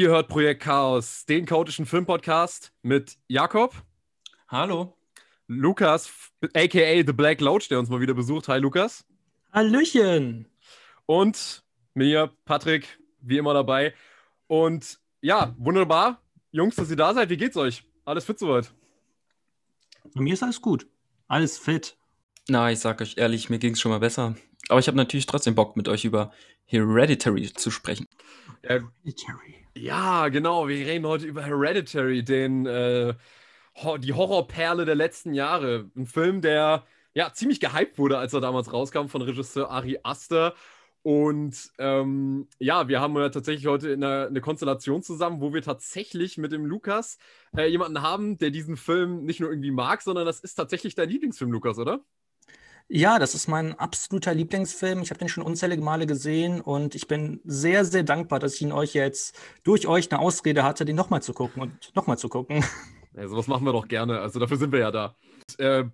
Ihr hört Projekt Chaos, den chaotischen Filmpodcast mit Jakob. Hallo. Lukas, aka The Black Loach, der uns mal wieder besucht. Hi, Lukas. Hallöchen. Und mir, Patrick, wie immer dabei. Und ja, wunderbar. Jungs, dass ihr da seid. Wie geht's euch? Alles fit soweit? Bei mir ist alles gut. Alles fit. Na, ich sag euch ehrlich, mir ging's schon mal besser. Aber ich habe natürlich trotzdem Bock, mit euch über Hereditary zu sprechen. Hereditary. Ja, genau. Wir reden heute über Hereditary, den, äh, die Horrorperle der letzten Jahre. Ein Film, der ja ziemlich gehypt wurde, als er damals rauskam von Regisseur Ari Aster. Und ähm, ja, wir haben ja tatsächlich heute eine, eine, Konstellation zusammen, wo wir tatsächlich mit dem Lukas äh, jemanden haben, der diesen Film nicht nur irgendwie mag, sondern das ist tatsächlich dein Lieblingsfilm, Lukas, oder? Ja, das ist mein absoluter Lieblingsfilm. Ich habe den schon unzählige Male gesehen und ich bin sehr, sehr dankbar, dass ich ihn euch jetzt durch euch eine Ausrede hatte, den nochmal zu gucken und nochmal zu gucken. Ja, sowas machen wir doch gerne. Also dafür sind wir ja da. Äh,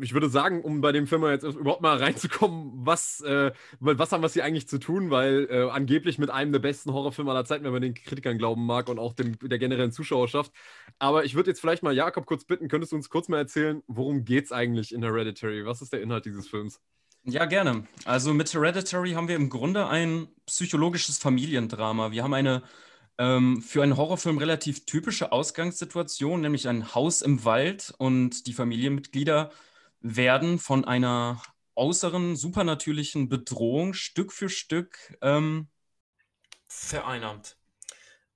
ich würde sagen, um bei dem Film jetzt überhaupt mal reinzukommen, was, äh, was haben wir hier eigentlich zu tun, weil äh, angeblich mit einem der besten Horrorfilme aller Zeiten, wenn man den Kritikern glauben mag und auch dem, der generellen Zuschauerschaft. Aber ich würde jetzt vielleicht mal Jakob kurz bitten, könntest du uns kurz mal erzählen, worum geht es eigentlich in Hereditary? Was ist der Inhalt dieses Films? Ja, gerne. Also mit Hereditary haben wir im Grunde ein psychologisches Familiendrama. Wir haben eine ähm, für einen Horrorfilm relativ typische Ausgangssituation, nämlich ein Haus im Wald und die Familienmitglieder werden von einer äußeren supernatürlichen Bedrohung Stück für Stück ähm, vereinnahmt.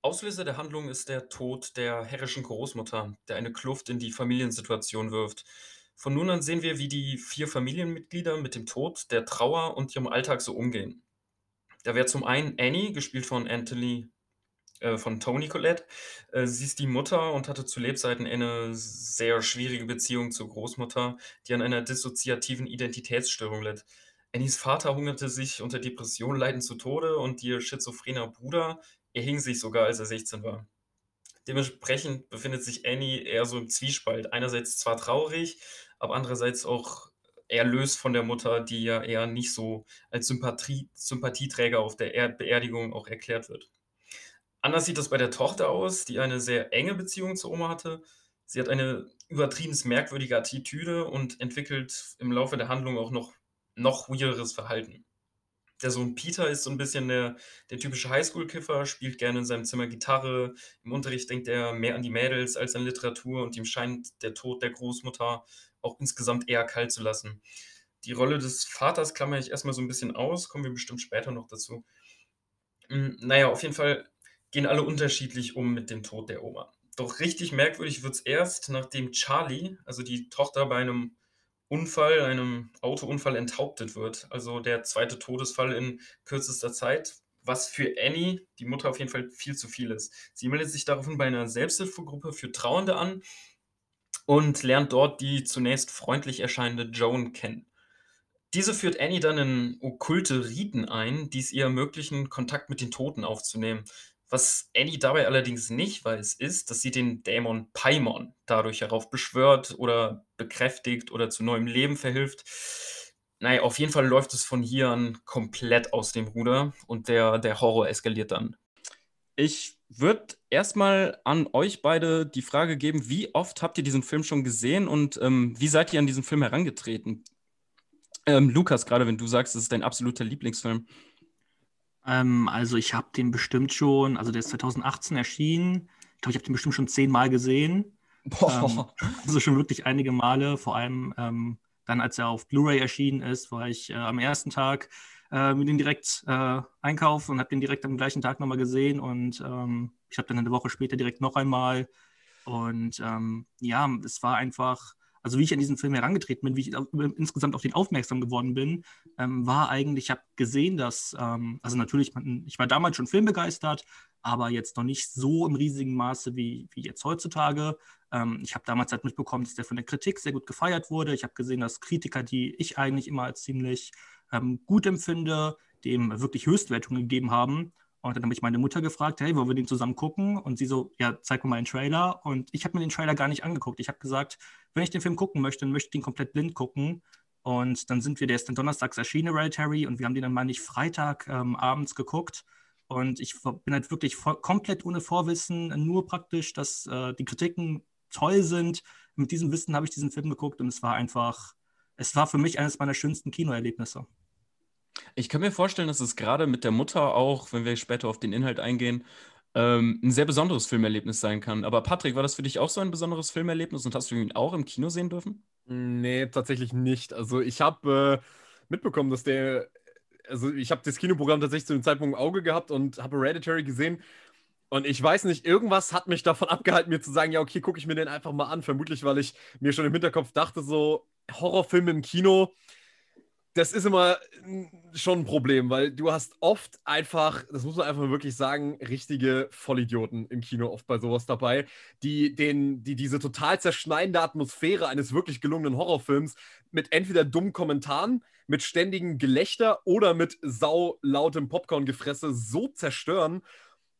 Auslöser der Handlung ist der Tod der herrischen Großmutter, der eine Kluft in die Familiensituation wirft. Von nun an sehen wir, wie die vier Familienmitglieder mit dem Tod, der Trauer und ihrem Alltag so umgehen. Da wäre zum einen Annie, gespielt von Anthony äh, von Toni Collette. Äh, sie ist die Mutter und hatte zu Lebzeiten eine sehr schwierige Beziehung zur Großmutter, die an einer dissoziativen Identitätsstörung litt. Annies Vater hungerte sich unter Depression leidend zu Tode und ihr schizophrener Bruder erhing sich sogar, als er 16 war. Dementsprechend befindet sich Annie eher so im Zwiespalt. Einerseits zwar traurig, aber andererseits auch erlöst von der Mutter, die ja eher nicht so als Sympathie, Sympathieträger auf der Beerdigung auch erklärt wird. Anders sieht das bei der Tochter aus, die eine sehr enge Beziehung zur Oma hatte. Sie hat eine übertrieben merkwürdige Attitüde und entwickelt im Laufe der Handlung auch noch, noch weirderes Verhalten. Der Sohn Peter ist so ein bisschen der, der typische Highschool-Kiffer, spielt gerne in seinem Zimmer Gitarre. Im Unterricht denkt er mehr an die Mädels als an Literatur und ihm scheint der Tod der Großmutter auch insgesamt eher kalt zu lassen. Die Rolle des Vaters klammere ich erstmal so ein bisschen aus, kommen wir bestimmt später noch dazu. Hm, naja, auf jeden Fall gehen alle unterschiedlich um mit dem Tod der Oma. Doch richtig merkwürdig wird es erst, nachdem Charlie, also die Tochter, bei einem Unfall, einem Autounfall enthauptet wird. Also der zweite Todesfall in kürzester Zeit, was für Annie, die Mutter, auf jeden Fall viel zu viel ist. Sie meldet sich daraufhin bei einer Selbsthilfegruppe für Trauernde an und lernt dort die zunächst freundlich erscheinende Joan kennen. Diese führt Annie dann in okkulte Riten ein, die es ihr ermöglichen, Kontakt mit den Toten aufzunehmen. Was Annie dabei allerdings nicht weiß, ist, dass sie den Dämon Paimon dadurch herauf beschwört oder bekräftigt oder zu neuem Leben verhilft. Naja, auf jeden Fall läuft es von hier an komplett aus dem Ruder und der, der Horror eskaliert dann. Ich würde erstmal an euch beide die Frage geben, wie oft habt ihr diesen Film schon gesehen und ähm, wie seid ihr an diesen Film herangetreten? Ähm, Lukas, gerade wenn du sagst, es ist dein absoluter Lieblingsfilm. Ähm, also ich habe den bestimmt schon, also der ist 2018 erschienen. Ich glaube, ich habe den bestimmt schon zehnmal gesehen. Boah. Ähm, also schon wirklich einige Male, vor allem ähm, dann, als er auf Blu-ray erschienen ist, war ich äh, am ersten Tag äh, mit dem direkt äh, einkaufen und habe den direkt am gleichen Tag nochmal gesehen und ähm, ich habe dann eine Woche später direkt noch einmal. Und ähm, ja, es war einfach also wie ich an diesen Film herangetreten bin, wie ich insgesamt auf den aufmerksam geworden bin, ähm, war eigentlich, ich habe gesehen, dass, ähm, also natürlich, ich war damals schon filmbegeistert, aber jetzt noch nicht so im riesigen Maße wie, wie jetzt heutzutage. Ähm, ich habe damals halt mitbekommen, dass der von der Kritik sehr gut gefeiert wurde. Ich habe gesehen, dass Kritiker, die ich eigentlich immer als ziemlich ähm, gut empfinde, dem wirklich Höchstwertungen gegeben haben. Und dann habe ich meine Mutter gefragt, hey, wollen wir den zusammen gucken? Und sie so, ja, zeig mir mal einen Trailer. Und ich habe mir den Trailer gar nicht angeguckt. Ich habe gesagt, wenn ich den Film gucken möchte, dann möchte ich den komplett blind gucken. Und dann sind wir, der ist dann donnerstags erschienen, Hereditary, und wir haben den dann mal nicht Freitag ähm, abends geguckt. Und ich bin halt wirklich komplett ohne Vorwissen, nur praktisch, dass äh, die Kritiken toll sind. Mit diesem Wissen habe ich diesen Film geguckt und es war einfach, es war für mich eines meiner schönsten Kinoerlebnisse. Ich kann mir vorstellen, dass es gerade mit der Mutter auch, wenn wir später auf den Inhalt eingehen, ähm, ein sehr besonderes Filmerlebnis sein kann. Aber Patrick, war das für dich auch so ein besonderes Filmerlebnis und hast du ihn auch im Kino sehen dürfen? Nee, tatsächlich nicht. Also ich habe äh, mitbekommen, dass der, also ich habe das Kinoprogramm tatsächlich zu dem Zeitpunkt im Auge gehabt und habe Hereditary gesehen. Und ich weiß nicht, irgendwas hat mich davon abgehalten, mir zu sagen, ja, okay, gucke ich mir den einfach mal an. Vermutlich, weil ich mir schon im Hinterkopf dachte, so Horrorfilme im Kino, das ist immer schon ein Problem, weil du hast oft einfach, das muss man einfach wirklich sagen, richtige Vollidioten im Kino oft bei sowas dabei, die, den, die diese total zerschneidende Atmosphäre eines wirklich gelungenen Horrorfilms mit entweder dummen Kommentaren, mit ständigem Gelächter oder mit saulautem Popcorn-Gefresse so zerstören,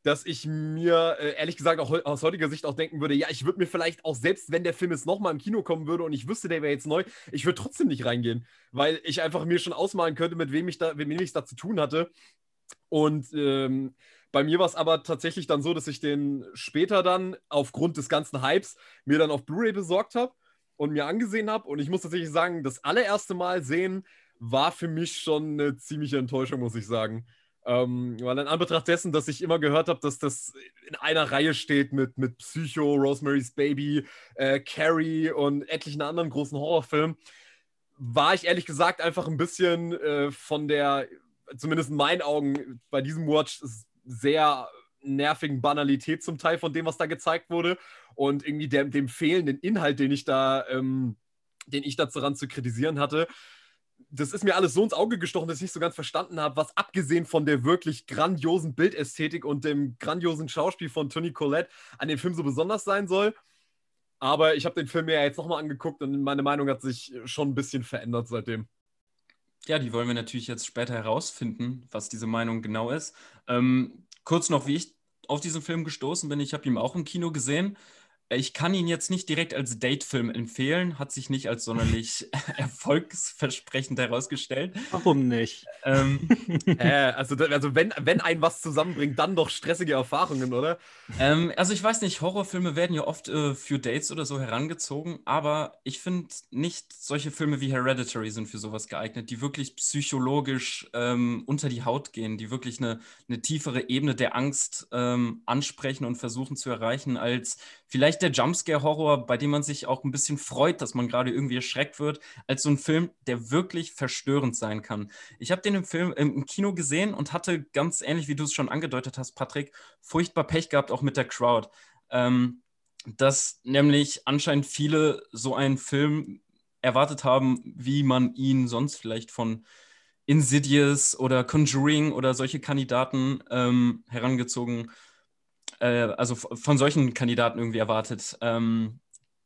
dass ich mir äh, ehrlich gesagt auch aus heutiger Sicht auch denken würde, ja, ich würde mir vielleicht auch selbst, wenn der Film jetzt nochmal im Kino kommen würde und ich wüsste, der wäre jetzt neu, ich würde trotzdem nicht reingehen, weil ich einfach mir schon ausmalen könnte, mit wem ich da, wem ich da zu tun hatte. Und ähm, bei mir war es aber tatsächlich dann so, dass ich den später dann aufgrund des ganzen Hypes mir dann auf Blu-ray besorgt habe und mir angesehen habe. Und ich muss tatsächlich sagen, das allererste Mal sehen war für mich schon eine ziemliche Enttäuschung, muss ich sagen. Ähm, weil in Anbetracht dessen, dass ich immer gehört habe, dass das in einer Reihe steht mit, mit Psycho, Rosemary's Baby, äh, Carrie und etlichen anderen großen Horrorfilmen, war ich ehrlich gesagt einfach ein bisschen äh, von der, zumindest in meinen Augen, bei diesem Watch sehr nervigen Banalität zum Teil von dem, was da gezeigt wurde und irgendwie der, dem fehlenden Inhalt, den ich da, ähm, den ich daran zu kritisieren hatte, das ist mir alles so ins Auge gestochen, dass ich nicht so ganz verstanden habe, was abgesehen von der wirklich grandiosen Bildästhetik und dem grandiosen Schauspiel von Tony Collette an dem Film so besonders sein soll. Aber ich habe den Film mir ja jetzt nochmal angeguckt und meine Meinung hat sich schon ein bisschen verändert seitdem. Ja, die wollen wir natürlich jetzt später herausfinden, was diese Meinung genau ist. Ähm, kurz noch, wie ich auf diesen Film gestoßen bin. Ich habe ihn auch im Kino gesehen. Ich kann ihn jetzt nicht direkt als Datefilm empfehlen, hat sich nicht als sonderlich erfolgsversprechend herausgestellt. Warum nicht? Ähm, äh, also, also wenn, wenn ein was zusammenbringt, dann doch stressige Erfahrungen, oder? Ähm, also ich weiß nicht, Horrorfilme werden ja oft äh, für Dates oder so herangezogen, aber ich finde nicht, solche Filme wie Hereditary sind für sowas geeignet, die wirklich psychologisch ähm, unter die Haut gehen, die wirklich eine, eine tiefere Ebene der Angst ähm, ansprechen und versuchen zu erreichen, als vielleicht der Jumpscare-Horror, bei dem man sich auch ein bisschen freut, dass man gerade irgendwie erschreckt wird, als so ein Film, der wirklich verstörend sein kann. Ich habe den im Film im Kino gesehen und hatte ganz ähnlich, wie du es schon angedeutet hast, Patrick, furchtbar Pech gehabt, auch mit der Crowd. Ähm, dass nämlich anscheinend viele so einen Film erwartet haben, wie man ihn sonst vielleicht von Insidious oder Conjuring oder solche Kandidaten ähm, herangezogen äh, also von solchen Kandidaten irgendwie erwartet. Ähm,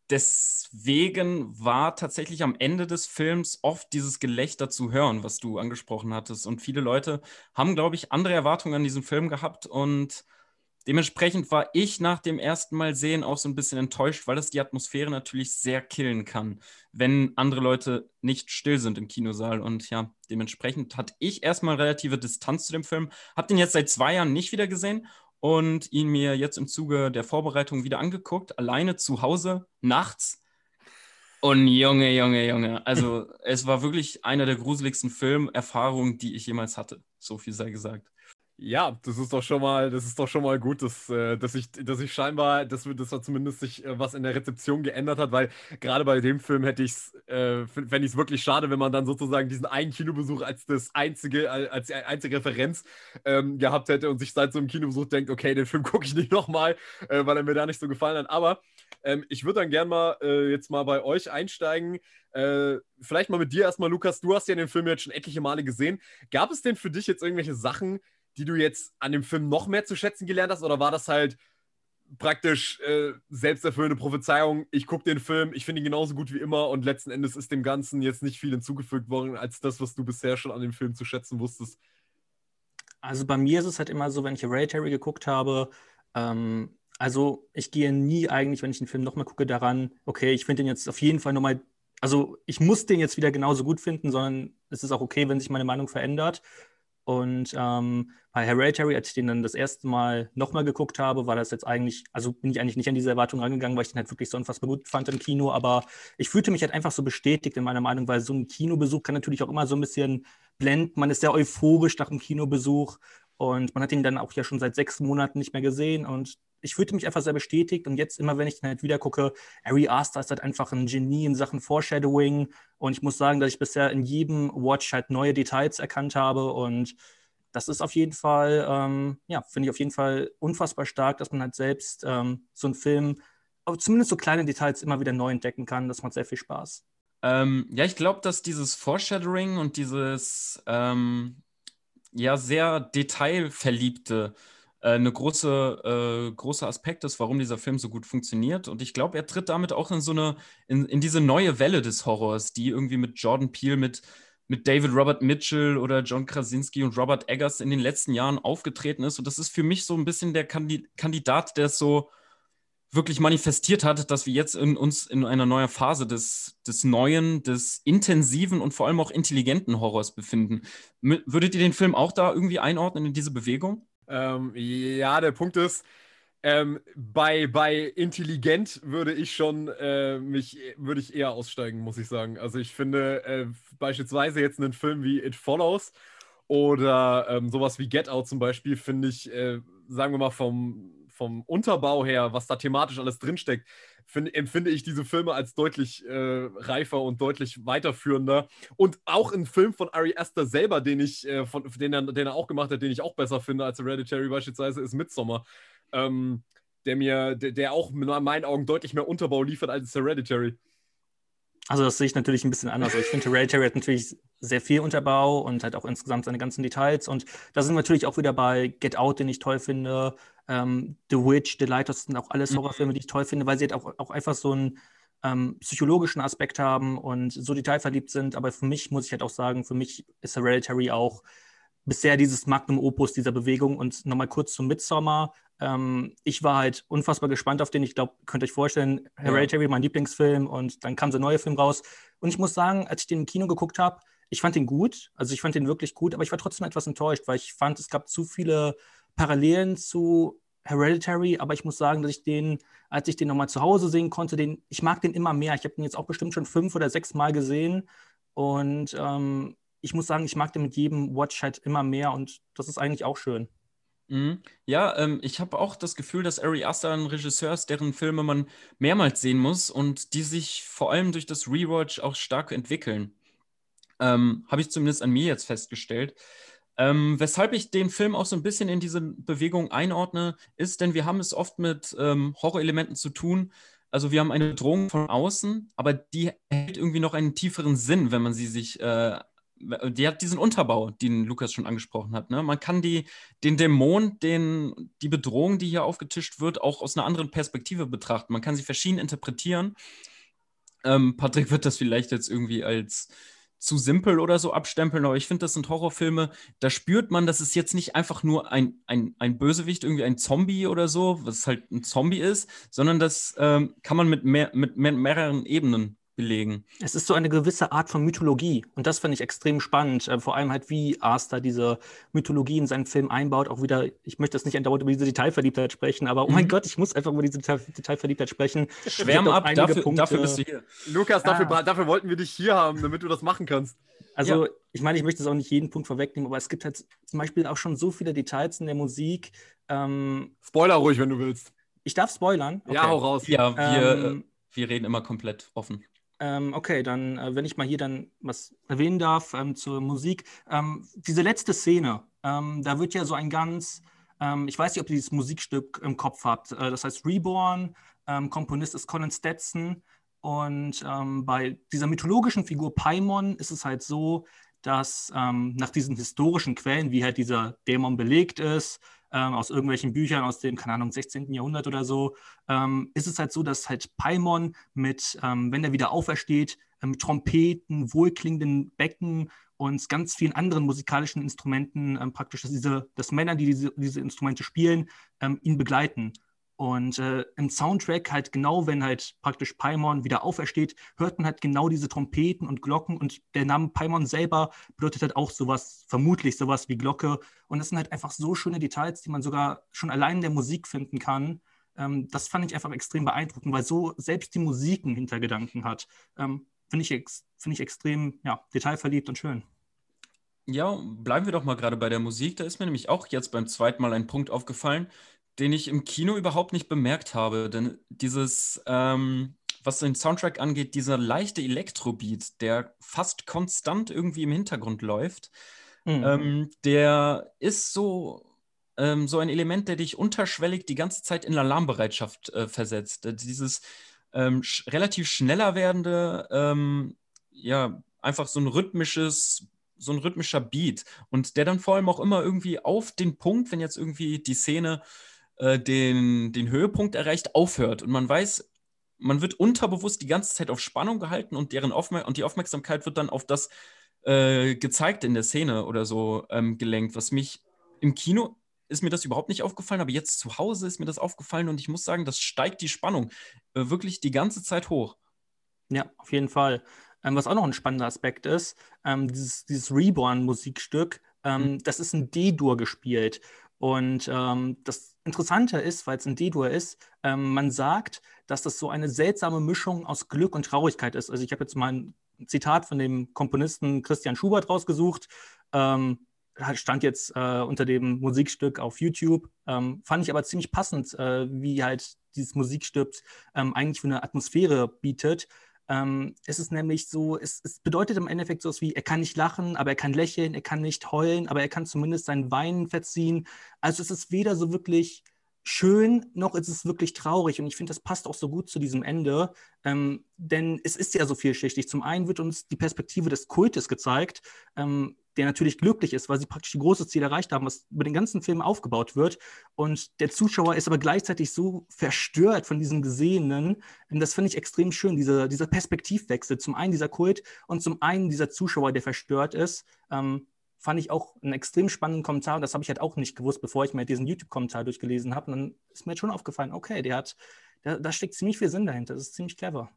deswegen war tatsächlich am Ende des Films oft dieses Gelächter zu hören, was du angesprochen hattest. Und viele Leute haben, glaube ich, andere Erwartungen an diesen Film gehabt und Dementsprechend war ich nach dem ersten Mal sehen auch so ein bisschen enttäuscht, weil das die Atmosphäre natürlich sehr killen kann, wenn andere Leute nicht still sind im Kinosaal. Und ja, dementsprechend hatte ich erstmal relative Distanz zu dem Film. Hab den jetzt seit zwei Jahren nicht wieder gesehen und ihn mir jetzt im Zuge der Vorbereitung wieder angeguckt, alleine zu Hause, nachts. Und Junge, Junge, Junge. Also es war wirklich einer der gruseligsten Filmerfahrungen, die ich jemals hatte. So viel sei gesagt. Ja, das ist doch schon mal, das ist doch schon mal gut, dass, äh, dass, ich, dass ich scheinbar, dass, dass da zumindest sich äh, was in der Rezeption geändert hat, weil gerade bei dem Film hätte ich es, äh, fände ich es wirklich schade, wenn man dann sozusagen diesen einen Kinobesuch als das einzige, als die einzige Referenz ähm, gehabt hätte und sich seit so einem Kinobesuch denkt, okay, den Film gucke ich nicht nochmal, äh, weil er mir da nicht so gefallen hat. Aber ähm, ich würde dann gerne mal äh, jetzt mal bei euch einsteigen. Äh, vielleicht mal mit dir erstmal, Lukas. Du hast ja den Film jetzt schon etliche Male gesehen. Gab es denn für dich jetzt irgendwelche Sachen, die du jetzt an dem Film noch mehr zu schätzen gelernt hast? Oder war das halt praktisch äh, selbsterfüllende Prophezeiung? Ich gucke den Film, ich finde ihn genauso gut wie immer und letzten Endes ist dem Ganzen jetzt nicht viel hinzugefügt worden, als das, was du bisher schon an dem Film zu schätzen wusstest. Also bei mir ist es halt immer so, wenn ich Hereditary geguckt habe, ähm, also ich gehe nie eigentlich, wenn ich den Film nochmal gucke, daran, okay, ich finde den jetzt auf jeden Fall nochmal, also ich muss den jetzt wieder genauso gut finden, sondern es ist auch okay, wenn sich meine Meinung verändert. Und ähm, bei Hereditary, als ich den dann das erste Mal nochmal geguckt habe, war das jetzt eigentlich, also bin ich eigentlich nicht an diese Erwartung rangegangen, weil ich den halt wirklich so unfassbar gut fand im Kino. Aber ich fühlte mich halt einfach so bestätigt in meiner Meinung, weil so ein Kinobesuch kann natürlich auch immer so ein bisschen blenden. Man ist sehr euphorisch nach dem Kinobesuch und man hat ihn dann auch ja schon seit sechs Monaten nicht mehr gesehen. Und ich fühlte mich einfach sehr bestätigt. Und jetzt immer, wenn ich den halt wieder gucke, Ari Aster ist halt einfach ein Genie in Sachen Foreshadowing. Und ich muss sagen, dass ich bisher in jedem Watch halt neue Details erkannt habe. Und das ist auf jeden Fall, ähm, ja, finde ich auf jeden Fall unfassbar stark, dass man halt selbst ähm, so einen Film, zumindest so kleine Details immer wieder neu entdecken kann. Das macht sehr viel Spaß. Ähm, ja, ich glaube, dass dieses Foreshadowing und dieses ähm, ja sehr detailverliebte eine große, äh, große Aspekt ist, warum dieser Film so gut funktioniert. Und ich glaube, er tritt damit auch in so eine, in, in diese neue Welle des Horrors, die irgendwie mit Jordan Peele, mit, mit David Robert Mitchell oder John Krasinski und Robert Eggers in den letzten Jahren aufgetreten ist. Und das ist für mich so ein bisschen der Kandidat, der es so wirklich manifestiert hat, dass wir jetzt in uns in einer neuen Phase des, des neuen, des intensiven und vor allem auch intelligenten Horrors befinden. Würdet ihr den Film auch da irgendwie einordnen in diese Bewegung? Ähm, ja, der Punkt ist, ähm, bei, bei intelligent würde ich schon äh, mich, würde ich eher aussteigen, muss ich sagen. Also ich finde äh, beispielsweise jetzt einen Film wie It Follows oder ähm, sowas wie Get Out zum Beispiel, finde ich, äh, sagen wir mal, vom vom Unterbau her, was da thematisch alles drinsteckt, find, empfinde ich diese Filme als deutlich äh, reifer und deutlich weiterführender. Und auch ein Film von Ari Aster selber, den ich, äh, von, den, er, den er auch gemacht hat, den ich auch besser finde als Hereditary beispielsweise, ist Midsommar. Ähm, der mir, der, der auch in meinen Augen deutlich mehr Unterbau liefert als Hereditary. Also das sehe ich natürlich ein bisschen anders. Ich finde, Hereditary hat natürlich sehr viel Unterbau und hat auch insgesamt seine ganzen Details. Und da sind wir natürlich auch wieder bei Get Out, den ich toll finde, ähm, The Witch, The Lighthouse sind auch alles mhm. Horrorfilme, die ich toll finde, weil sie halt auch, auch einfach so einen ähm, psychologischen Aspekt haben und so detailverliebt sind. Aber für mich muss ich halt auch sagen, für mich ist Hereditary auch bisher dieses Magnum Opus dieser Bewegung. Und nochmal kurz zum Midsommar. Ähm, ich war halt unfassbar gespannt auf den. Ich glaube, könnt euch vorstellen, Hereditary, ja. mein Lieblingsfilm. Und dann kam der neue Film raus. Und ich muss sagen, als ich den im Kino geguckt habe, ich fand den gut. Also ich fand den wirklich gut, aber ich war trotzdem etwas enttäuscht, weil ich fand, es gab zu viele Parallelen zu Hereditary, aber ich muss sagen, dass ich den, als ich den nochmal zu Hause sehen konnte, den, ich mag den immer mehr. Ich habe den jetzt auch bestimmt schon fünf oder sechs Mal gesehen und ähm, ich muss sagen, ich mag den mit jedem Watch halt immer mehr und das ist eigentlich auch schön. Mhm. Ja, ähm, ich habe auch das Gefühl, dass Ari Aster ein Regisseur ist, deren Filme man mehrmals sehen muss und die sich vor allem durch das Rewatch auch stark entwickeln. Ähm, habe ich zumindest an mir jetzt festgestellt. Ähm, weshalb ich den Film auch so ein bisschen in diese Bewegung einordne, ist, denn wir haben es oft mit ähm, Horrorelementen zu tun. Also wir haben eine Drohung von außen, aber die hält irgendwie noch einen tieferen Sinn, wenn man sie sich, äh, die hat diesen Unterbau, den Lukas schon angesprochen hat. Ne? Man kann die, den Dämon, den, die Bedrohung, die hier aufgetischt wird, auch aus einer anderen Perspektive betrachten. Man kann sie verschieden interpretieren. Ähm, Patrick wird das vielleicht jetzt irgendwie als zu simpel oder so abstempeln, aber ich finde, das sind Horrorfilme, da spürt man, dass es jetzt nicht einfach nur ein, ein, ein Bösewicht, irgendwie ein Zombie oder so, was halt ein Zombie ist, sondern das ähm, kann man mit, mehr, mit mehr, mehreren Ebenen belegen. Es ist so eine gewisse Art von Mythologie und das finde ich extrem spannend. Äh, vor allem halt, wie Aster diese Mythologie in seinen Film einbaut. Auch wieder, ich möchte jetzt nicht andauernd über diese Detailverliebtheit sprechen, aber oh mein mhm. Gott, ich muss einfach über diese Detail Detailverliebtheit sprechen. Schwärm ab, dafür, dafür, bist du hier. Lukas, dafür, ah. dafür wollten wir dich hier haben, damit du das machen kannst. Also, ja. ich meine, ich möchte jetzt auch nicht jeden Punkt vorwegnehmen, aber es gibt halt zum Beispiel auch schon so viele Details in der Musik. Ähm, Spoiler ruhig, wenn du willst. Ich darf spoilern. Okay. Ja, hau raus. Ja, wir, ähm, wir reden immer komplett offen. Ähm, okay, dann, äh, wenn ich mal hier dann was erwähnen darf ähm, zur Musik. Ähm, diese letzte Szene, ähm, da wird ja so ein ganz, ähm, ich weiß nicht, ob ihr dieses Musikstück im Kopf habt. Äh, das heißt Reborn, Komponist ist Colin Stetson. Und bei dieser mythologischen Figur Paimon ist es halt so, dass nach diesen historischen Quellen, wie halt dieser Dämon belegt ist, ähm, aus irgendwelchen Büchern aus dem, keine Ahnung, 16. Jahrhundert oder so, ähm, ist es halt so, dass halt Paimon mit, ähm, wenn er wieder aufersteht, mit ähm, Trompeten, wohlklingenden Becken und ganz vielen anderen musikalischen Instrumenten ähm, praktisch, dass, diese, dass Männer, die diese, diese Instrumente spielen, ähm, ihn begleiten. Und äh, im Soundtrack halt genau, wenn halt praktisch Paimon wieder aufersteht, hört man halt genau diese Trompeten und Glocken und der Name Paimon selber bedeutet halt auch sowas, vermutlich sowas wie Glocke. Und das sind halt einfach so schöne Details, die man sogar schon allein in der Musik finden kann. Ähm, das fand ich einfach extrem beeindruckend, weil so selbst die Musik einen Hintergedanken hat. Ähm, Finde ich, find ich extrem ja, detailverliebt und schön. Ja, bleiben wir doch mal gerade bei der Musik. Da ist mir nämlich auch jetzt beim zweiten Mal ein Punkt aufgefallen, den ich im Kino überhaupt nicht bemerkt habe. Denn dieses, ähm, was den Soundtrack angeht, dieser leichte Elektrobeat, der fast konstant irgendwie im Hintergrund läuft, mhm. ähm, der ist so, ähm, so ein Element, der dich unterschwellig die ganze Zeit in Alarmbereitschaft äh, versetzt. Äh, dieses ähm, sch relativ schneller werdende, ähm, ja, einfach so ein rhythmisches so ein rhythmischer Beat und der dann vor allem auch immer irgendwie auf den Punkt, wenn jetzt irgendwie die Szene äh, den, den Höhepunkt erreicht, aufhört. Und man weiß, man wird unterbewusst die ganze Zeit auf Spannung gehalten und, deren Aufmer und die Aufmerksamkeit wird dann auf das äh, Gezeigte in der Szene oder so ähm, gelenkt, was mich im Kino ist mir das überhaupt nicht aufgefallen, aber jetzt zu Hause ist mir das aufgefallen und ich muss sagen, das steigt die Spannung äh, wirklich die ganze Zeit hoch. Ja, auf jeden Fall. Ähm, was auch noch ein spannender Aspekt ist, ähm, dieses, dieses Reborn-Musikstück, ähm, mhm. das ist in D-Dur gespielt. Und ähm, das Interessante ist, weil es ein D-Dur ist, ähm, man sagt, dass das so eine seltsame Mischung aus Glück und Traurigkeit ist. Also ich habe jetzt mal ein Zitat von dem Komponisten Christian Schubert rausgesucht. Ähm, stand jetzt äh, unter dem Musikstück auf YouTube. Ähm, fand ich aber ziemlich passend, äh, wie halt dieses Musikstück ähm, eigentlich für eine Atmosphäre bietet. Ähm, es ist nämlich so, es, es, bedeutet im Endeffekt so etwas wie, er kann nicht lachen, aber er kann lächeln, er kann nicht heulen, aber er kann zumindest sein Weinen verziehen. Also es ist weder so wirklich schön, noch ist es wirklich traurig. Und ich finde, das passt auch so gut zu diesem Ende, ähm, denn es ist ja so vielschichtig. Zum einen wird uns die Perspektive des Kultes gezeigt, ähm, der natürlich glücklich ist, weil sie praktisch die große Ziel erreicht haben, was über den ganzen Film aufgebaut wird. Und der Zuschauer ist aber gleichzeitig so verstört von diesem Gesehenen. Und das finde ich extrem schön, dieser, dieser Perspektivwechsel. Zum einen dieser Kult und zum einen dieser Zuschauer, der verstört ist. Ähm, fand ich auch einen extrem spannenden Kommentar. Und das habe ich halt auch nicht gewusst, bevor ich mir diesen YouTube-Kommentar durchgelesen habe. Und dann ist mir jetzt schon aufgefallen, okay, der hat, da, da steckt ziemlich viel Sinn dahinter. Das ist ziemlich clever.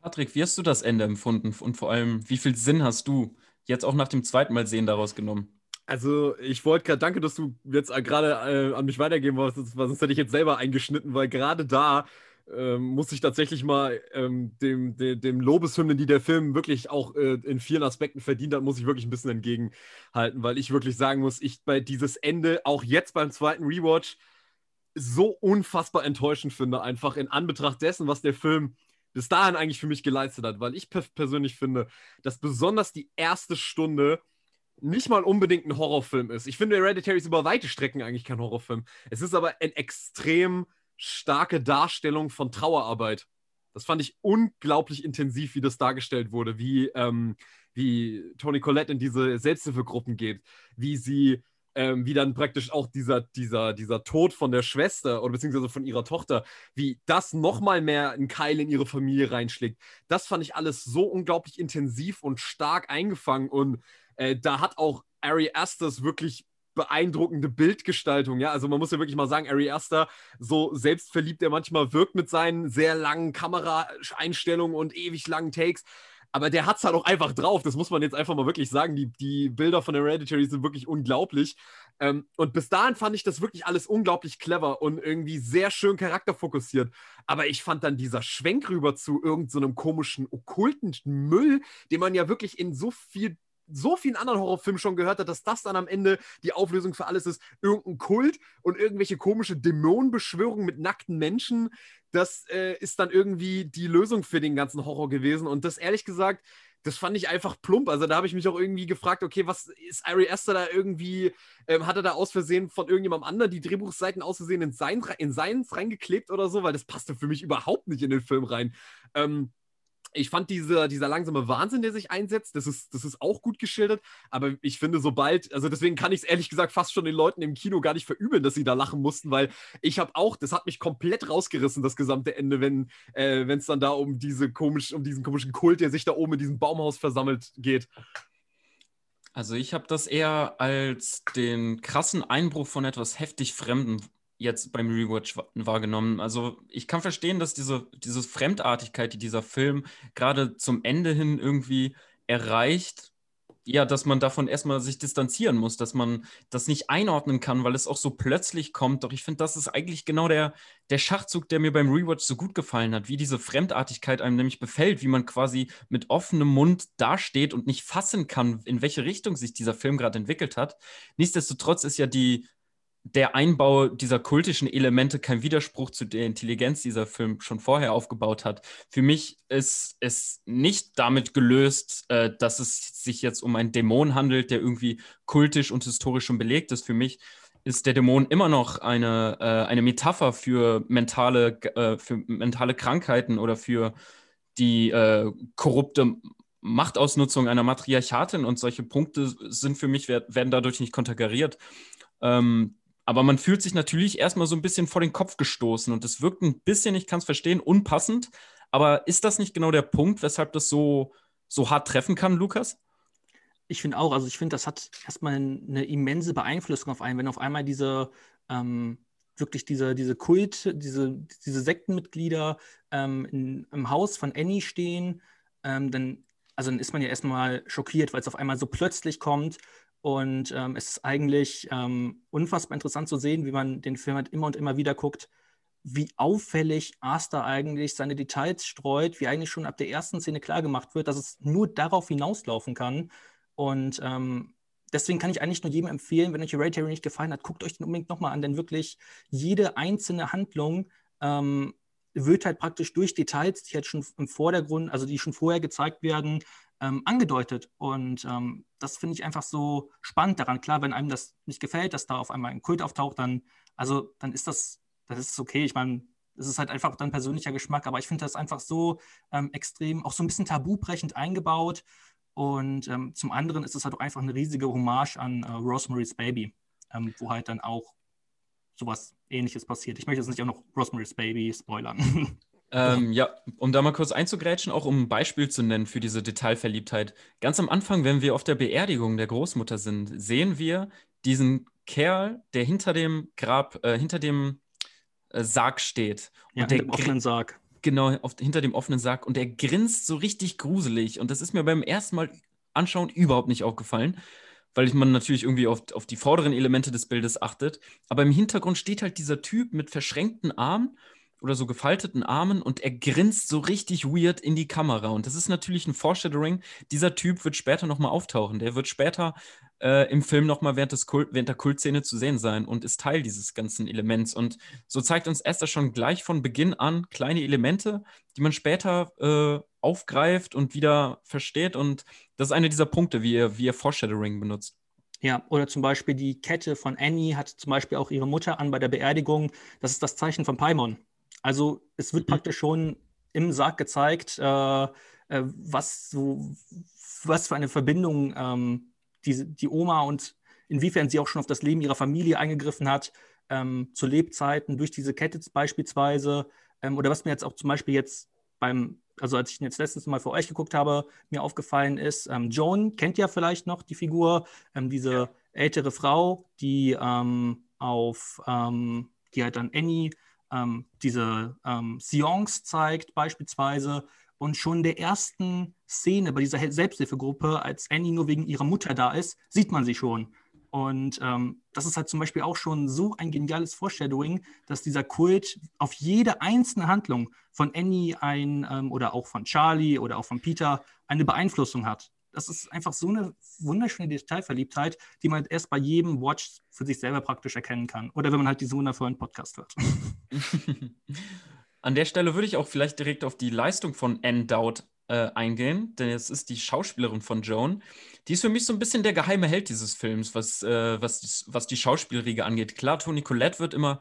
Patrick, wie hast du das Ende empfunden? Und vor allem, wie viel Sinn hast du jetzt auch nach dem zweiten Mal sehen daraus genommen? Also, ich wollte gerade, danke, dass du jetzt gerade äh, an mich weitergeben wolltest, sonst hätte ich jetzt selber eingeschnitten, weil gerade da ähm, muss ich tatsächlich mal ähm, dem, dem, dem Lobeshymnen, die der Film wirklich auch äh, in vielen Aspekten verdient hat, muss ich wirklich ein bisschen entgegenhalten, weil ich wirklich sagen muss, ich bei dieses Ende, auch jetzt beim zweiten Rewatch, so unfassbar enttäuschend finde, einfach in Anbetracht dessen, was der Film bis dahin eigentlich für mich geleistet hat, weil ich persönlich finde, dass besonders die erste Stunde nicht mal unbedingt ein Horrorfilm ist. Ich finde, Hereditary ist über weite Strecken eigentlich kein Horrorfilm. Es ist aber ein extrem starke Darstellung von Trauerarbeit. Das fand ich unglaublich intensiv, wie das dargestellt wurde, wie, ähm, wie Toni Collette in diese Selbsthilfegruppen geht, wie sie, ähm, wie dann praktisch auch dieser, dieser, dieser Tod von der Schwester oder beziehungsweise von ihrer Tochter, wie das nochmal mehr einen Keil in ihre Familie reinschlägt. Das fand ich alles so unglaublich intensiv und stark eingefangen und äh, da hat auch Ari Asters wirklich beeindruckende Bildgestaltung. Ja, also man muss ja wirklich mal sagen, Ari Aster, so selbstverliebt er manchmal wirkt mit seinen sehr langen Kameraeinstellungen und ewig langen Takes. Aber der hat es halt auch einfach drauf. Das muss man jetzt einfach mal wirklich sagen. Die, die Bilder von Hereditary sind wirklich unglaublich. Ähm, und bis dahin fand ich das wirklich alles unglaublich clever und irgendwie sehr schön charakterfokussiert. Aber ich fand dann dieser Schwenk rüber zu irgendeinem so komischen, okkulten Müll, den man ja wirklich in so viel so vielen anderen Horrorfilmen schon gehört hat, dass das dann am Ende die Auflösung für alles ist. Irgendein Kult und irgendwelche komische Dämonenbeschwörungen mit nackten Menschen. Das äh, ist dann irgendwie die Lösung für den ganzen Horror gewesen. Und das ehrlich gesagt, das fand ich einfach plump. Also da habe ich mich auch irgendwie gefragt, okay, was ist Ari Aster da irgendwie, ähm, hat er da aus Versehen von irgendjemandem anderen die Drehbuchseiten aus Versehen in, sein, in seins reingeklebt oder so, weil das passte für mich überhaupt nicht in den Film rein. Ähm, ich fand diese, dieser langsame Wahnsinn, der sich einsetzt, das ist, das ist auch gut geschildert. Aber ich finde, sobald, also deswegen kann ich es ehrlich gesagt fast schon den Leuten im Kino gar nicht verübeln, dass sie da lachen mussten, weil ich habe auch, das hat mich komplett rausgerissen, das gesamte Ende, wenn äh, es dann da um diese komisch, um diesen komischen Kult, der sich da oben in diesem Baumhaus versammelt, geht. Also ich habe das eher als den krassen Einbruch von etwas heftig Fremden jetzt beim Rewatch wahrgenommen. Also ich kann verstehen, dass diese, diese Fremdartigkeit, die dieser Film gerade zum Ende hin irgendwie erreicht, ja, dass man davon erstmal sich distanzieren muss, dass man das nicht einordnen kann, weil es auch so plötzlich kommt. Doch ich finde, das ist eigentlich genau der, der Schachzug, der mir beim Rewatch so gut gefallen hat, wie diese Fremdartigkeit einem nämlich befällt, wie man quasi mit offenem Mund dasteht und nicht fassen kann, in welche Richtung sich dieser Film gerade entwickelt hat. Nichtsdestotrotz ist ja die, der Einbau dieser kultischen Elemente kein Widerspruch zu der Intelligenz, die dieser Film schon vorher aufgebaut hat. Für mich ist es nicht damit gelöst, äh, dass es sich jetzt um einen Dämon handelt, der irgendwie kultisch und historisch schon belegt ist. Für mich ist der Dämon immer noch eine, äh, eine Metapher für mentale, äh, für mentale Krankheiten oder für die äh, korrupte Machtausnutzung einer Matriarchatin und solche Punkte sind für mich, werden dadurch nicht konterkariert. Ähm, aber man fühlt sich natürlich erstmal so ein bisschen vor den Kopf gestoßen und es wirkt ein bisschen, ich kann es verstehen, unpassend. Aber ist das nicht genau der Punkt, weshalb das so, so hart treffen kann, Lukas? Ich finde auch, also ich finde, das hat erstmal eine immense Beeinflussung auf einen, wenn auf einmal diese ähm, wirklich diese, diese Kult, diese, diese Sektenmitglieder ähm, in, im Haus von Annie stehen, ähm, dann, also dann ist man ja erstmal schockiert, weil es auf einmal so plötzlich kommt und ähm, es ist eigentlich ähm, unfassbar interessant zu sehen, wie man den Film halt immer und immer wieder guckt, wie auffällig Asta eigentlich seine Details streut, wie eigentlich schon ab der ersten Szene klar gemacht wird, dass es nur darauf hinauslaufen kann. Und ähm, deswegen kann ich eigentlich nur jedem empfehlen, wenn euch Hereditary nicht gefallen hat, guckt euch den unbedingt nochmal an, denn wirklich jede einzelne Handlung ähm, wird halt praktisch durch Details, die halt schon im Vordergrund, also die schon vorher gezeigt werden, ähm, angedeutet. Und ähm, das finde ich einfach so spannend daran. Klar, wenn einem das nicht gefällt, dass da auf einmal ein Kult auftaucht, dann, also, dann ist das, das ist okay. Ich meine, es ist halt einfach dann persönlicher Geschmack, aber ich finde das einfach so ähm, extrem, auch so ein bisschen tabubrechend eingebaut. Und ähm, zum anderen ist es halt auch einfach eine riesige Hommage an äh, Rosemary's Baby, ähm, wo halt dann auch sowas ähnliches passiert. Ich möchte jetzt nicht auch noch Rosemary's Baby spoilern. Ähm, ja, um da mal kurz einzugrätschen, auch um ein Beispiel zu nennen für diese Detailverliebtheit. Ganz am Anfang, wenn wir auf der Beerdigung der Großmutter sind, sehen wir diesen Kerl, der hinter dem Grab, äh, hinter dem äh, Sarg steht. Ja, und der dem offenen Sarg. Genau, auf, hinter dem offenen Sarg. Und er grinst so richtig gruselig. Und das ist mir beim ersten Mal anschauen überhaupt nicht aufgefallen, weil man natürlich irgendwie auf, auf die vorderen Elemente des Bildes achtet. Aber im Hintergrund steht halt dieser Typ mit verschränkten Armen oder so gefalteten Armen und er grinst so richtig weird in die Kamera. Und das ist natürlich ein Foreshadowing. Dieser Typ wird später nochmal auftauchen. Der wird später äh, im Film nochmal während, während der Kultszene zu sehen sein und ist Teil dieses ganzen Elements. Und so zeigt uns Esther schon gleich von Beginn an kleine Elemente, die man später äh, aufgreift und wieder versteht. Und das ist einer dieser Punkte, wie er, wie er Foreshadowing benutzt. Ja, oder zum Beispiel die Kette von Annie hat zum Beispiel auch ihre Mutter an bei der Beerdigung. Das ist das Zeichen von Paimon. Also es wird mhm. praktisch schon im Sarg gezeigt, äh, äh, was, so, was für eine Verbindung ähm, die, die Oma und inwiefern sie auch schon auf das Leben ihrer Familie eingegriffen hat, ähm, zu Lebzeiten, durch diese Kette beispielsweise. Ähm, oder was mir jetzt auch zum Beispiel jetzt beim, also als ich jetzt letztens mal für euch geguckt habe, mir aufgefallen ist, ähm, Joan kennt ja vielleicht noch die Figur, ähm, diese ältere Frau, die ähm, auf, die halt dann Annie ähm, diese ähm, Seance zeigt beispielsweise und schon der ersten Szene bei dieser Selbsthilfegruppe, als Annie nur wegen ihrer Mutter da ist, sieht man sie schon. Und ähm, das ist halt zum Beispiel auch schon so ein geniales Foreshadowing, dass dieser Kult auf jede einzelne Handlung von Annie ein ähm, oder auch von Charlie oder auch von Peter eine Beeinflussung hat das ist einfach so eine wunderschöne Detailverliebtheit, die man erst bei jedem Watch für sich selber praktisch erkennen kann. Oder wenn man halt diesen wundervollen Podcast hört. An der Stelle würde ich auch vielleicht direkt auf die Leistung von Anne Dowd äh, eingehen, denn es ist die Schauspielerin von Joan. Die ist für mich so ein bisschen der geheime Held dieses Films, was, äh, was, was die Schauspielriege angeht. Klar, Toni Collette wird immer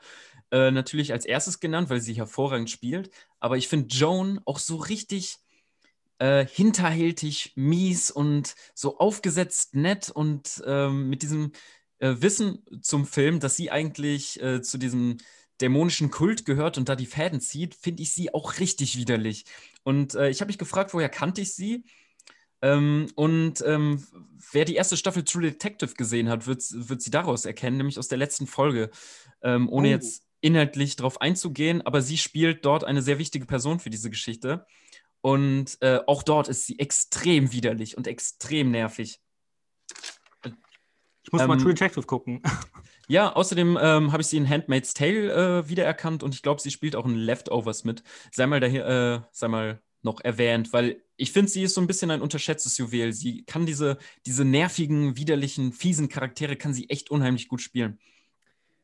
äh, natürlich als erstes genannt, weil sie hervorragend spielt, aber ich finde Joan auch so richtig äh, hinterhältig, mies und so aufgesetzt nett und ähm, mit diesem äh, Wissen zum Film, dass sie eigentlich äh, zu diesem dämonischen Kult gehört und da die Fäden zieht, finde ich sie auch richtig widerlich. Und äh, ich habe mich gefragt, woher kannte ich sie? Ähm, und ähm, wer die erste Staffel True Detective gesehen hat, wird, wird sie daraus erkennen, nämlich aus der letzten Folge. Ähm, ohne, oh. jetzt, inhaltlich darauf einzugehen, aber sie spielt dort eine sehr wichtige Person für diese Geschichte. Und äh, auch dort ist sie extrem widerlich und extrem nervig. Ich muss ähm, mal True Detective gucken. Ja, außerdem ähm, habe ich sie in Handmaid's Tale äh, wiedererkannt und ich glaube, sie spielt auch in Leftovers mit. Sei mal, daher, äh, sei mal noch erwähnt, weil ich finde, sie ist so ein bisschen ein unterschätztes Juwel. Sie kann diese, diese nervigen, widerlichen, fiesen Charaktere, kann sie echt unheimlich gut spielen.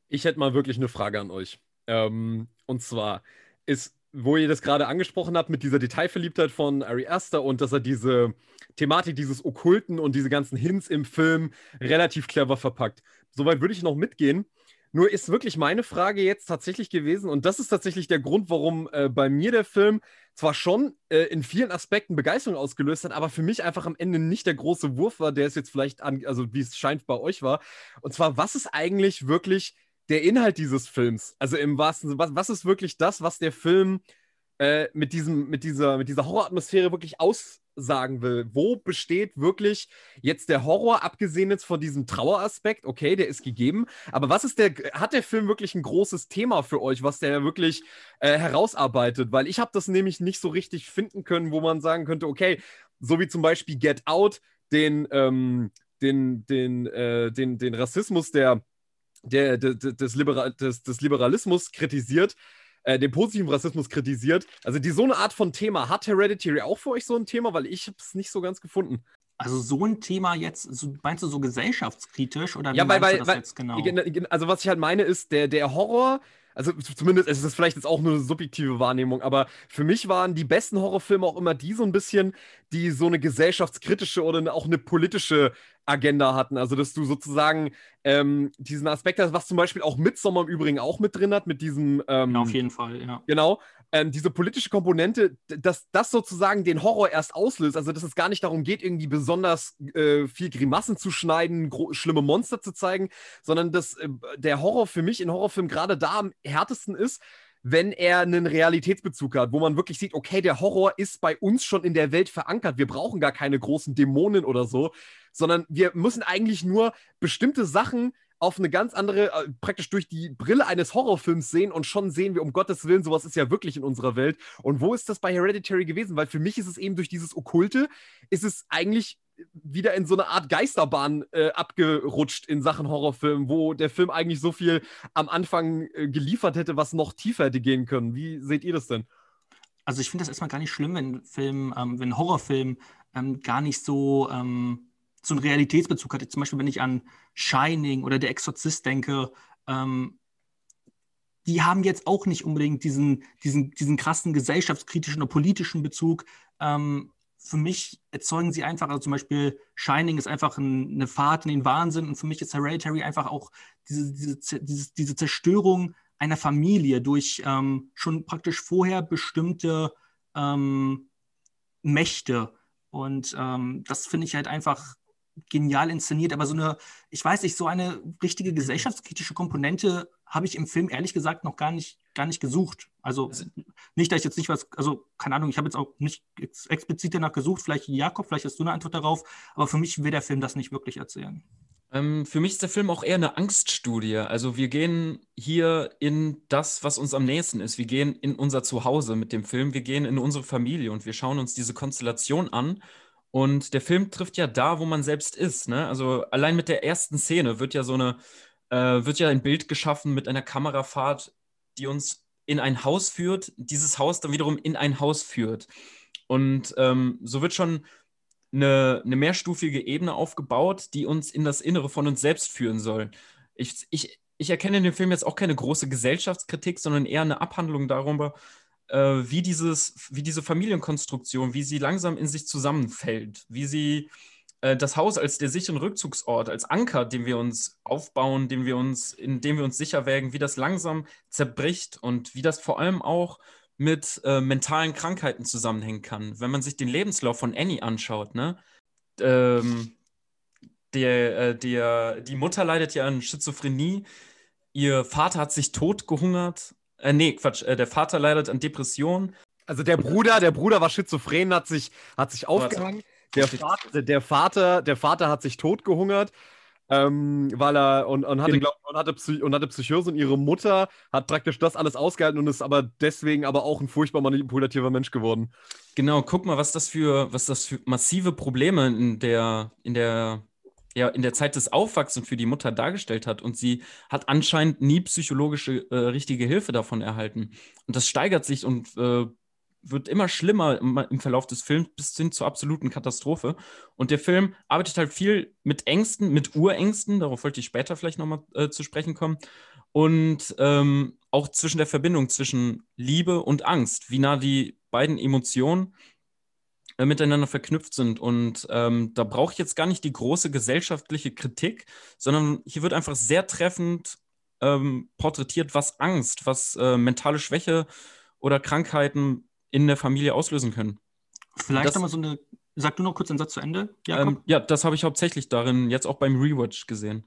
Ich hätte mal wirklich eine Frage an euch. Ähm, und zwar ist wo ihr das gerade angesprochen habt mit dieser Detailverliebtheit von Ari Aster und dass er diese Thematik dieses Okkulten und diese ganzen Hints im Film relativ clever verpackt. Soweit würde ich noch mitgehen. Nur ist wirklich meine Frage jetzt tatsächlich gewesen, und das ist tatsächlich der Grund, warum äh, bei mir der Film zwar schon äh, in vielen Aspekten Begeisterung ausgelöst hat, aber für mich einfach am Ende nicht der große Wurf war, der es jetzt vielleicht an, also wie es scheint bei euch war. Und zwar, was ist eigentlich wirklich der Inhalt dieses Films. Also im wahrsten Sinne, was, was ist wirklich das, was der Film äh, mit, diesem, mit dieser, mit dieser Horroratmosphäre wirklich aussagen will? Wo besteht wirklich jetzt der Horror, abgesehen jetzt von diesem Traueraspekt? Okay, der ist gegeben. Aber was ist der, hat der Film wirklich ein großes Thema für euch, was der wirklich äh, herausarbeitet? Weil ich habe das nämlich nicht so richtig finden können, wo man sagen könnte, okay, so wie zum Beispiel Get Out, den, ähm, den, den, äh, den, den Rassismus der der, der, des, Libera des, des Liberalismus kritisiert, äh, den positiven Rassismus kritisiert. Also die so eine Art von Thema. Hat Hereditary auch für euch so ein Thema? Weil ich habe es nicht so ganz gefunden. Also so ein Thema jetzt, so, meinst du so gesellschaftskritisch oder wie ja, weil, meinst du das weil, jetzt genau? Also was ich halt meine ist, der, der Horror also zumindest es ist es vielleicht jetzt auch nur eine subjektive Wahrnehmung, aber für mich waren die besten Horrorfilme auch immer die so ein bisschen, die so eine gesellschaftskritische oder auch eine politische Agenda hatten. Also, dass du sozusagen ähm, diesen Aspekt hast, was zum Beispiel auch Midsommar im Übrigen auch mit drin hat, mit diesem. Ähm, ja, auf jeden Fall, ja. Genau. Ähm, diese politische Komponente, dass das sozusagen den Horror erst auslöst. Also, dass es gar nicht darum geht, irgendwie besonders äh, viel Grimassen zu schneiden, schlimme Monster zu zeigen, sondern dass äh, der Horror für mich in Horrorfilmen gerade da am härtesten ist, wenn er einen Realitätsbezug hat, wo man wirklich sieht, okay, der Horror ist bei uns schon in der Welt verankert. Wir brauchen gar keine großen Dämonen oder so, sondern wir müssen eigentlich nur bestimmte Sachen auf eine ganz andere, äh, praktisch durch die Brille eines Horrorfilms sehen und schon sehen wir, um Gottes Willen, sowas ist ja wirklich in unserer Welt. Und wo ist das bei Hereditary gewesen? Weil für mich ist es eben durch dieses Okkulte, ist es eigentlich wieder in so eine Art Geisterbahn äh, abgerutscht in Sachen Horrorfilm, wo der Film eigentlich so viel am Anfang äh, geliefert hätte, was noch tiefer hätte gehen können. Wie seht ihr das denn? Also ich finde das erstmal gar nicht schlimm, wenn Film, ähm, wenn Horrorfilm ähm, gar nicht so, ähm, so einen Realitätsbezug hat. Zum Beispiel, wenn ich an Shining oder Der Exorzist denke, ähm, die haben jetzt auch nicht unbedingt diesen, diesen, diesen krassen gesellschaftskritischen oder politischen Bezug. Ähm, für mich erzeugen sie einfach, also zum Beispiel Shining ist einfach ein, eine Fahrt in den Wahnsinn und für mich ist Hereditary einfach auch diese, diese, diese, Zerstörung einer Familie durch ähm, schon praktisch vorher bestimmte ähm, Mächte. Und ähm, das finde ich halt einfach genial inszeniert, aber so eine, ich weiß nicht, so eine richtige gesellschaftskritische Komponente habe ich im Film ehrlich gesagt noch gar nicht, gar nicht gesucht. Also, nicht, dass ich jetzt nicht was, also keine Ahnung, ich habe jetzt auch nicht ex explizit danach gesucht, vielleicht Jakob, vielleicht hast du eine Antwort darauf, aber für mich will der Film das nicht wirklich erzählen. Ähm, für mich ist der Film auch eher eine Angststudie. Also wir gehen hier in das, was uns am nächsten ist. Wir gehen in unser Zuhause mit dem Film, wir gehen in unsere Familie und wir schauen uns diese Konstellation an und der Film trifft ja da, wo man selbst ist. Ne? Also allein mit der ersten Szene wird ja so eine äh, wird ja ein Bild geschaffen mit einer Kamerafahrt, die uns in ein Haus führt, dieses Haus dann wiederum in ein Haus führt. Und ähm, so wird schon eine, eine mehrstufige Ebene aufgebaut, die uns in das Innere von uns selbst führen soll. Ich, ich, ich erkenne in dem Film jetzt auch keine große Gesellschaftskritik, sondern eher eine Abhandlung darüber, äh, wie, dieses, wie diese Familienkonstruktion, wie sie langsam in sich zusammenfällt, wie sie äh, das Haus als der sicheren Rückzugsort, als Anker, den wir uns aufbauen, den wir uns, in dem wir uns sicher wägen, wie das langsam zerbricht und wie das vor allem auch mit äh, mentalen Krankheiten zusammenhängen kann. Wenn man sich den Lebenslauf von Annie anschaut, ne? Ähm, der, äh, der, die Mutter leidet ja an Schizophrenie. Ihr Vater hat sich totgehungert. Äh, nee, Quatsch, äh, der Vater leidet an Depressionen. Also der Bruder, der Bruder war schizophren, hat sich, hat sich aufgehangen. Der Vater, der, Vater, der Vater hat sich totgehungert. Ähm, weil er und, und hatte, glaub, und, hatte Psy und hatte Psychose und ihre Mutter hat praktisch das alles ausgehalten und ist aber deswegen aber auch ein furchtbar manipulativer Mensch geworden. Genau, guck mal, was das für, was das für massive Probleme in der, in der, ja, in der Zeit des Aufwachsens für die Mutter dargestellt hat. Und sie hat anscheinend nie psychologische äh, richtige Hilfe davon erhalten. Und das steigert sich und äh, wird immer schlimmer im, Verlauf des Films bis hin zur absoluten Katastrophe. Und der Film arbeitet halt viel mit Ängsten, mit Urängsten, darauf wollte ich später vielleicht nochmal äh, zu sprechen kommen. Und ähm, auch zwischen der Verbindung zwischen Liebe und Angst, wie nah die beiden Emotionen äh, miteinander verknüpft sind. Und ähm, da brauche ich jetzt gar nicht die große gesellschaftliche Kritik, sondern hier wird einfach sehr treffend ähm, porträtiert, was Angst, was äh, mentale Schwäche oder Krankheiten in der Familie auslösen können. Vielleicht nochmal so eine. Sag du noch kurz den Satz zu Ende. Ähm, ja, das habe ich hauptsächlich darin jetzt auch beim Rewatch gesehen.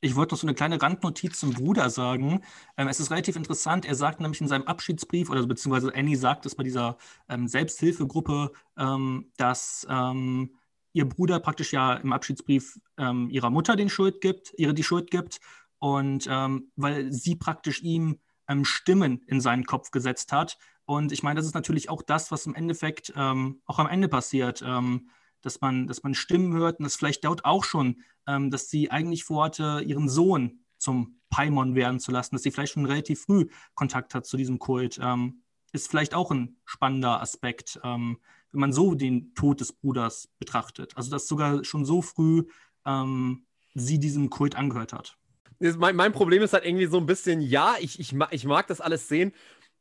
Ich wollte noch so eine kleine Randnotiz zum Bruder sagen. Ähm, es ist relativ interessant. Er sagt nämlich in seinem Abschiedsbrief, oder beziehungsweise Annie sagt es bei dieser ähm, Selbsthilfegruppe, ähm, dass ähm, ihr Bruder praktisch ja im Abschiedsbrief ähm, ihrer Mutter den Schuld gibt, ihre die Schuld gibt. Und weil sie praktisch ihm Stimmen in seinen Kopf gesetzt hat und ich meine, das ist natürlich auch das, was im Endeffekt ähm, auch am Ende passiert, ähm, dass, man, dass man Stimmen hört und das vielleicht dort auch schon, ähm, dass sie eigentlich vorhatte, ihren Sohn zum Paimon werden zu lassen, dass sie vielleicht schon relativ früh Kontakt hat zu diesem Kult. Ähm, ist vielleicht auch ein spannender Aspekt, ähm, wenn man so den Tod des Bruders betrachtet. Also, dass sogar schon so früh ähm, sie diesem Kult angehört hat. Mein, mein, Problem ist halt irgendwie so ein bisschen, ja, ich, ich, ich mag das alles sehen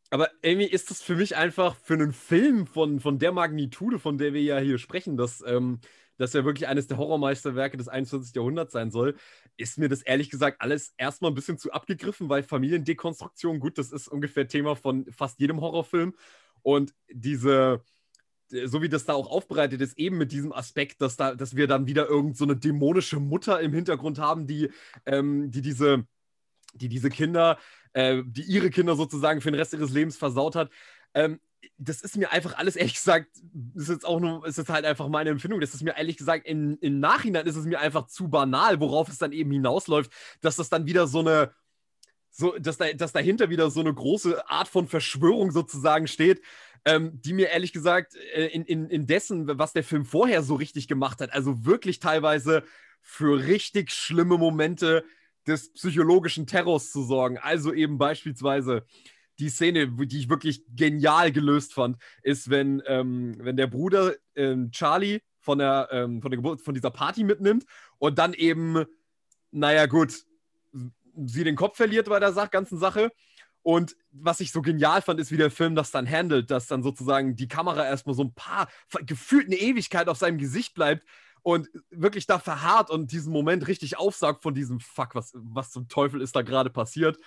aber irgendwie ist das für mich einfach für einen Film von, von der Magnitude, von der wir ja hier sprechen, dass ähm, das ja wirklich eines der Horrormeisterwerke des 21. Jahrhunderts sein soll, ist mir das ehrlich gesagt alles erstmal ein bisschen zu abgegriffen, weil Familiendekonstruktion, gut, das ist ungefähr Thema von fast jedem Horrorfilm. Und diese, so wie das da auch aufbereitet ist, eben mit diesem Aspekt, dass, da, dass wir dann wieder irgend so dämonische Mutter im Hintergrund haben, die, ähm, die diese die diese Kinder äh, die ihre Kinder sozusagen für den Rest ihres Lebens versaut hat. Ähm, das ist mir einfach alles, ehrlich gesagt, ist jetzt auch nur, ist jetzt halt einfach meine Empfindung. Das ist mir ehrlich gesagt, im, im Nachhinein ist es mir einfach zu banal, worauf es dann eben hinausläuft, dass das dann wieder so eine, so, dass, da, dass dahinter wieder so eine große Art von Verschwörung sozusagen steht, ähm, die mir ehrlich gesagt äh, in, in, in dessen, was der Film vorher so richtig gemacht hat, also wirklich teilweise für richtig schlimme Momente des psychologischen Terrors zu sorgen. Also eben beispielsweise die Szene, die ich wirklich genial gelöst fand, ist, wenn, ähm, wenn der Bruder ähm, Charlie von der, ähm, von der Geburt von dieser Party mitnimmt und dann eben, naja, gut, sie den Kopf verliert bei der Sach ganzen Sache. Und was ich so genial fand, ist, wie der Film das dann handelt, dass dann sozusagen die Kamera erstmal so ein paar, gefühlt eine Ewigkeit auf seinem Gesicht bleibt, und wirklich da verharrt und diesen Moment richtig aufsagt von diesem Fuck, was, was zum Teufel ist da gerade passiert.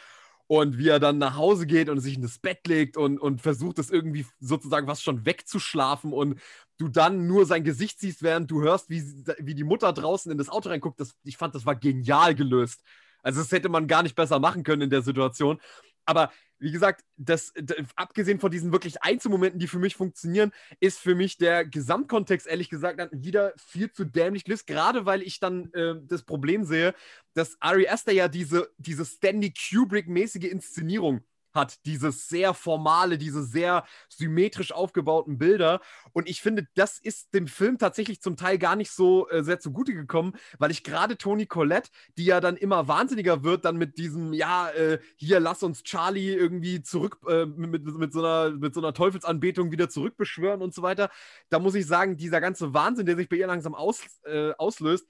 Und wie er dann nach Hause geht und sich in das Bett legt und, und versucht, das irgendwie sozusagen was schon wegzuschlafen und du dann nur sein Gesicht siehst, während du hörst, wie, wie die Mutter draußen in das Auto reinguckt. Das, ich fand, das war genial gelöst. Also, das hätte man gar nicht besser machen können in der Situation. Aber wie gesagt, das, abgesehen von diesen wirklich Einzelmomenten, die für mich funktionieren, ist für mich der Gesamtkontext, ehrlich gesagt, dann wieder viel zu dämlich gelöst. Gerade weil ich dann äh, das Problem sehe, dass Ari Aster ja diese, diese Stanley Kubrick-mäßige Inszenierung hat, dieses sehr formale, diese sehr symmetrisch aufgebauten Bilder. Und ich finde, das ist dem Film tatsächlich zum Teil gar nicht so äh, sehr zugute gekommen, weil ich gerade Toni Collette, die ja dann immer wahnsinniger wird, dann mit diesem, ja, äh, hier lass uns Charlie irgendwie zurück äh, mit, mit, so einer, mit so einer Teufelsanbetung wieder zurückbeschwören und so weiter. Da muss ich sagen, dieser ganze Wahnsinn, der sich bei ihr langsam aus, äh, auslöst,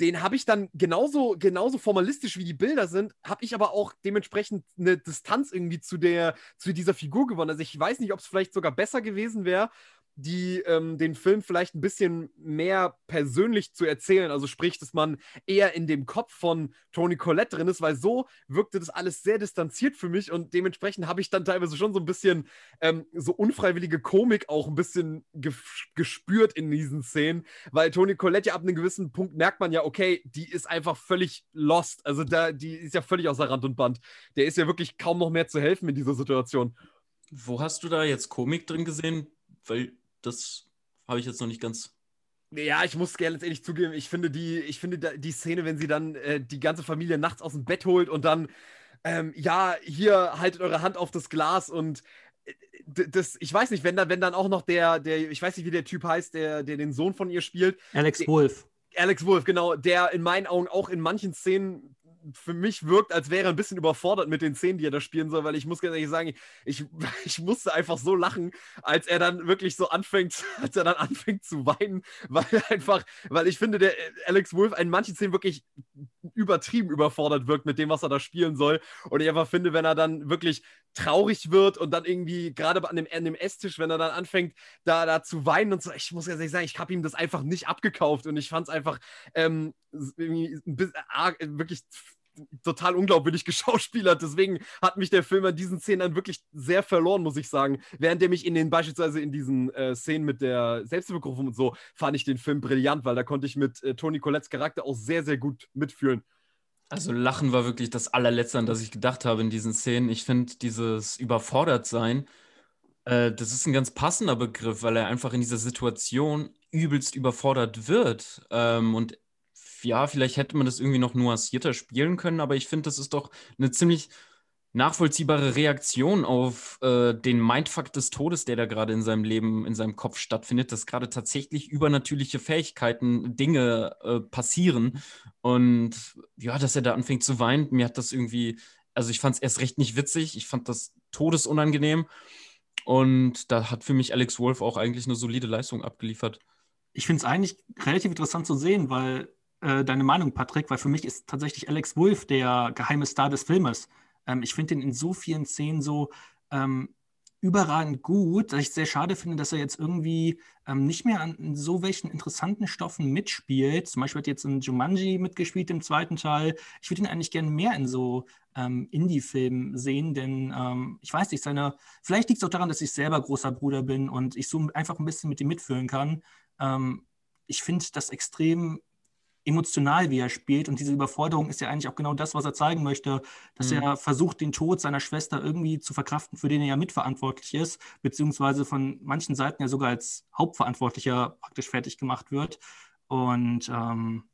den habe ich dann genauso, genauso formalistisch wie die Bilder sind, habe ich aber auch dementsprechend eine Distanz irgendwie zu der, zu dieser Figur gewonnen. Also ich weiß nicht, ob es vielleicht sogar besser gewesen wäre, die ähm, den Film vielleicht ein bisschen mehr persönlich zu erzählen. Also sprich, dass man eher in dem Kopf von Tony Collette drin ist, weil so wirkte das alles sehr distanziert für mich und dementsprechend habe ich dann teilweise schon so ein bisschen ähm, so unfreiwillige Komik auch ein bisschen ge gespürt in diesen Szenen, weil Tony Collette ja ab einem gewissen Punkt merkt man ja, okay, die ist einfach völlig lost. Also da, die ist ja völlig außer Rand und Band. Der ist ja wirklich kaum noch mehr zu helfen in dieser Situation. Wo hast du da jetzt Komik drin gesehen? Weil das habe ich jetzt noch nicht ganz Ja, ich muss gerne letztendlich zugeben, ich finde die, ich finde die Szene, wenn sie dann äh, die ganze Familie nachts aus dem Bett holt und dann, ähm, ja, hier haltet eure Hand auf das Glas und äh, das, ich weiß nicht, wenn dann, wenn dann auch noch der, der, ich weiß nicht, wie der Typ heißt, der, der den Sohn von ihr spielt. Alex Wolf. Alex Wolf, genau, der in meinen Augen auch in manchen Szenen für mich wirkt, als wäre er ein bisschen überfordert mit den Szenen, die er da spielen soll, weil ich muss ganz ehrlich sagen, ich, ich musste einfach so lachen, als er dann wirklich so anfängt, als er dann anfängt zu weinen, weil einfach, weil ich finde, der Alex Wolf in manchen Szenen wirklich übertrieben überfordert wirkt mit dem, was er da spielen soll. Und ich einfach finde, wenn er dann wirklich traurig wird und dann irgendwie gerade an dem, an dem Esstisch, wenn er dann anfängt, da, da zu weinen und so, ich muss ganz ehrlich sagen, ich habe ihm das einfach nicht abgekauft und ich fand es einfach ähm, wirklich total unglaubwürdig geschauspielert. Deswegen hat mich der Film an diesen Szenen dann wirklich sehr verloren, muss ich sagen. Während der mich in den, beispielsweise in diesen äh, Szenen mit der Selbstbegriffung und so, fand ich den Film brillant, weil da konnte ich mit äh, Toni Colettes Charakter auch sehr, sehr gut mitfühlen. Also Lachen war wirklich das allerletzte, an das ich gedacht habe in diesen Szenen. Ich finde dieses Überfordertsein, äh, das ist ein ganz passender Begriff, weil er einfach in dieser Situation übelst überfordert wird. Ähm, und ja, vielleicht hätte man das irgendwie noch nuancierter spielen können, aber ich finde, das ist doch eine ziemlich nachvollziehbare Reaktion auf äh, den Mindfuck des Todes, der da gerade in seinem Leben, in seinem Kopf stattfindet, dass gerade tatsächlich übernatürliche Fähigkeiten, Dinge äh, passieren. Und ja, dass er da anfängt zu weinen, mir hat das irgendwie, also ich fand es erst recht nicht witzig, ich fand das todesunangenehm. Und da hat für mich Alex Wolf auch eigentlich eine solide Leistung abgeliefert. Ich finde es eigentlich relativ interessant zu sehen, weil äh, deine Meinung, Patrick, weil für mich ist tatsächlich Alex Wolf der geheime Star des Filmes. Ähm, ich finde ihn in so vielen Szenen so ähm, überragend gut, dass ich sehr schade finde, dass er jetzt irgendwie ähm, nicht mehr an so welchen interessanten Stoffen mitspielt. Zum Beispiel hat jetzt in Jumanji mitgespielt im zweiten Teil. Ich würde ihn eigentlich gerne mehr in so ähm, Indie-Filmen sehen, denn ähm, ich weiß nicht, seine, vielleicht liegt es auch daran, dass ich selber großer Bruder bin und ich so einfach ein bisschen mit ihm mitfühlen kann. Ähm, ich finde das extrem emotional, wie er spielt. Und diese Überforderung ist ja eigentlich auch genau das, was er zeigen möchte, dass mhm. er versucht, den Tod seiner Schwester irgendwie zu verkraften, für den er ja mitverantwortlich ist, beziehungsweise von manchen Seiten ja sogar als Hauptverantwortlicher praktisch fertig gemacht wird. Und ähm,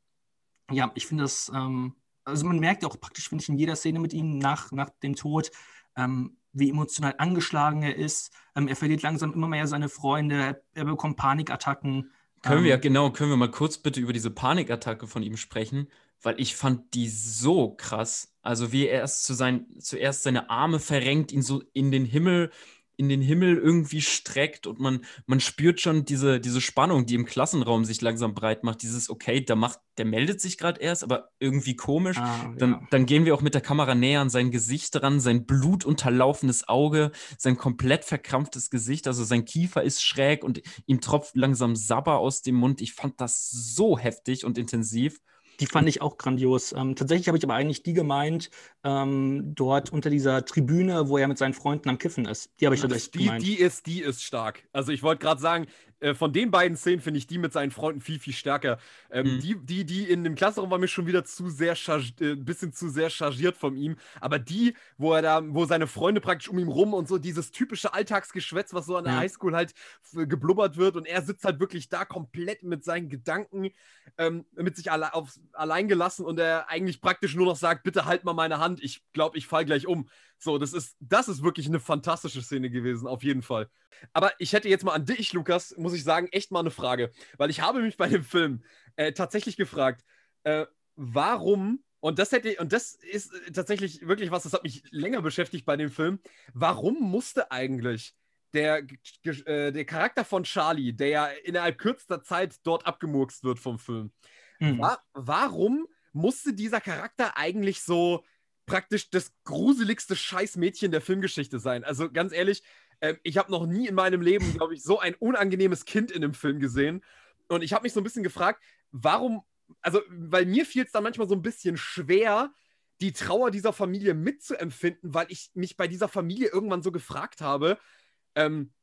ja, ich finde das, ähm, also man merkt ja auch praktisch, finde ich, in jeder Szene mit ihm nach, nach dem Tod, ähm, wie emotional angeschlagen er ist. Ähm, er verliert langsam immer mehr seine Freunde, er, er bekommt Panikattacken. Können wir, ähm, genau, können wir mal kurz bitte über diese Panikattacke von ihm sprechen, weil ich fand die so krass. Also wie er erst zu sein, zuerst seine Arme verrenkt, ihn so in den Himmel in den Himmel irgendwie streckt und man, man spürt schon diese, diese Spannung, die im Klassenraum sich langsam breit macht. Dieses, okay, der macht, der meldet sich gerade erst, aber irgendwie komisch. Ah, dann, ja. dann gehen wir auch mit der Kamera näher an sein Gesicht dran, sein blutunterlaufenes Auge, sein komplett verkrampftes Gesicht, also sein Kiefer ist schräg und ihm tropft langsam Sabber aus dem Mund. Ich fand das so heftig und intensiv. Die fand ich auch grandios. Ähm, tatsächlich habe ich aber eigentlich die gemeint, ähm, dort unter dieser Tribüne, wo er mit seinen Freunden am Kiffen ist. Die habe ich tatsächlich die, gemeint. Die ist, die ist stark. Also ich wollte gerade sagen, äh, von den beiden Szenen finde ich die mit seinen Freunden viel, viel stärker. Ähm, mhm. die, die, die in dem Klassenraum war mir schon wieder zu sehr, äh, ein bisschen zu sehr chargiert von ihm. Aber die, wo er da, wo seine Freunde praktisch um ihn rum und so dieses typische Alltagsgeschwätz, was so an der ja. Highschool halt geblubbert wird und er sitzt halt wirklich da komplett mit seinen Gedanken, ähm, mit sich alle auf, allein gelassen und er eigentlich praktisch nur noch sagt, bitte halt mal meine Hand, ich glaube, ich fall gleich um. So, das ist, das ist wirklich eine fantastische Szene gewesen, auf jeden Fall. Aber ich hätte jetzt mal an dich, Lukas, muss ich sagen, echt mal eine Frage. Weil ich habe mich bei dem Film äh, tatsächlich gefragt, äh, warum, und das hätte, und das ist tatsächlich wirklich was, das hat mich länger beschäftigt bei dem Film, warum musste eigentlich der, äh, der Charakter von Charlie, der ja innerhalb kürzester Zeit dort abgemurkst wird vom Film, mhm. war, warum musste dieser Charakter eigentlich so praktisch das gruseligste Scheißmädchen der Filmgeschichte sein. Also ganz ehrlich, äh, ich habe noch nie in meinem Leben, glaube ich, so ein unangenehmes Kind in einem Film gesehen. Und ich habe mich so ein bisschen gefragt, warum, also, weil mir fiel es dann manchmal so ein bisschen schwer, die Trauer dieser Familie mitzuempfinden, weil ich mich bei dieser Familie irgendwann so gefragt habe, ähm,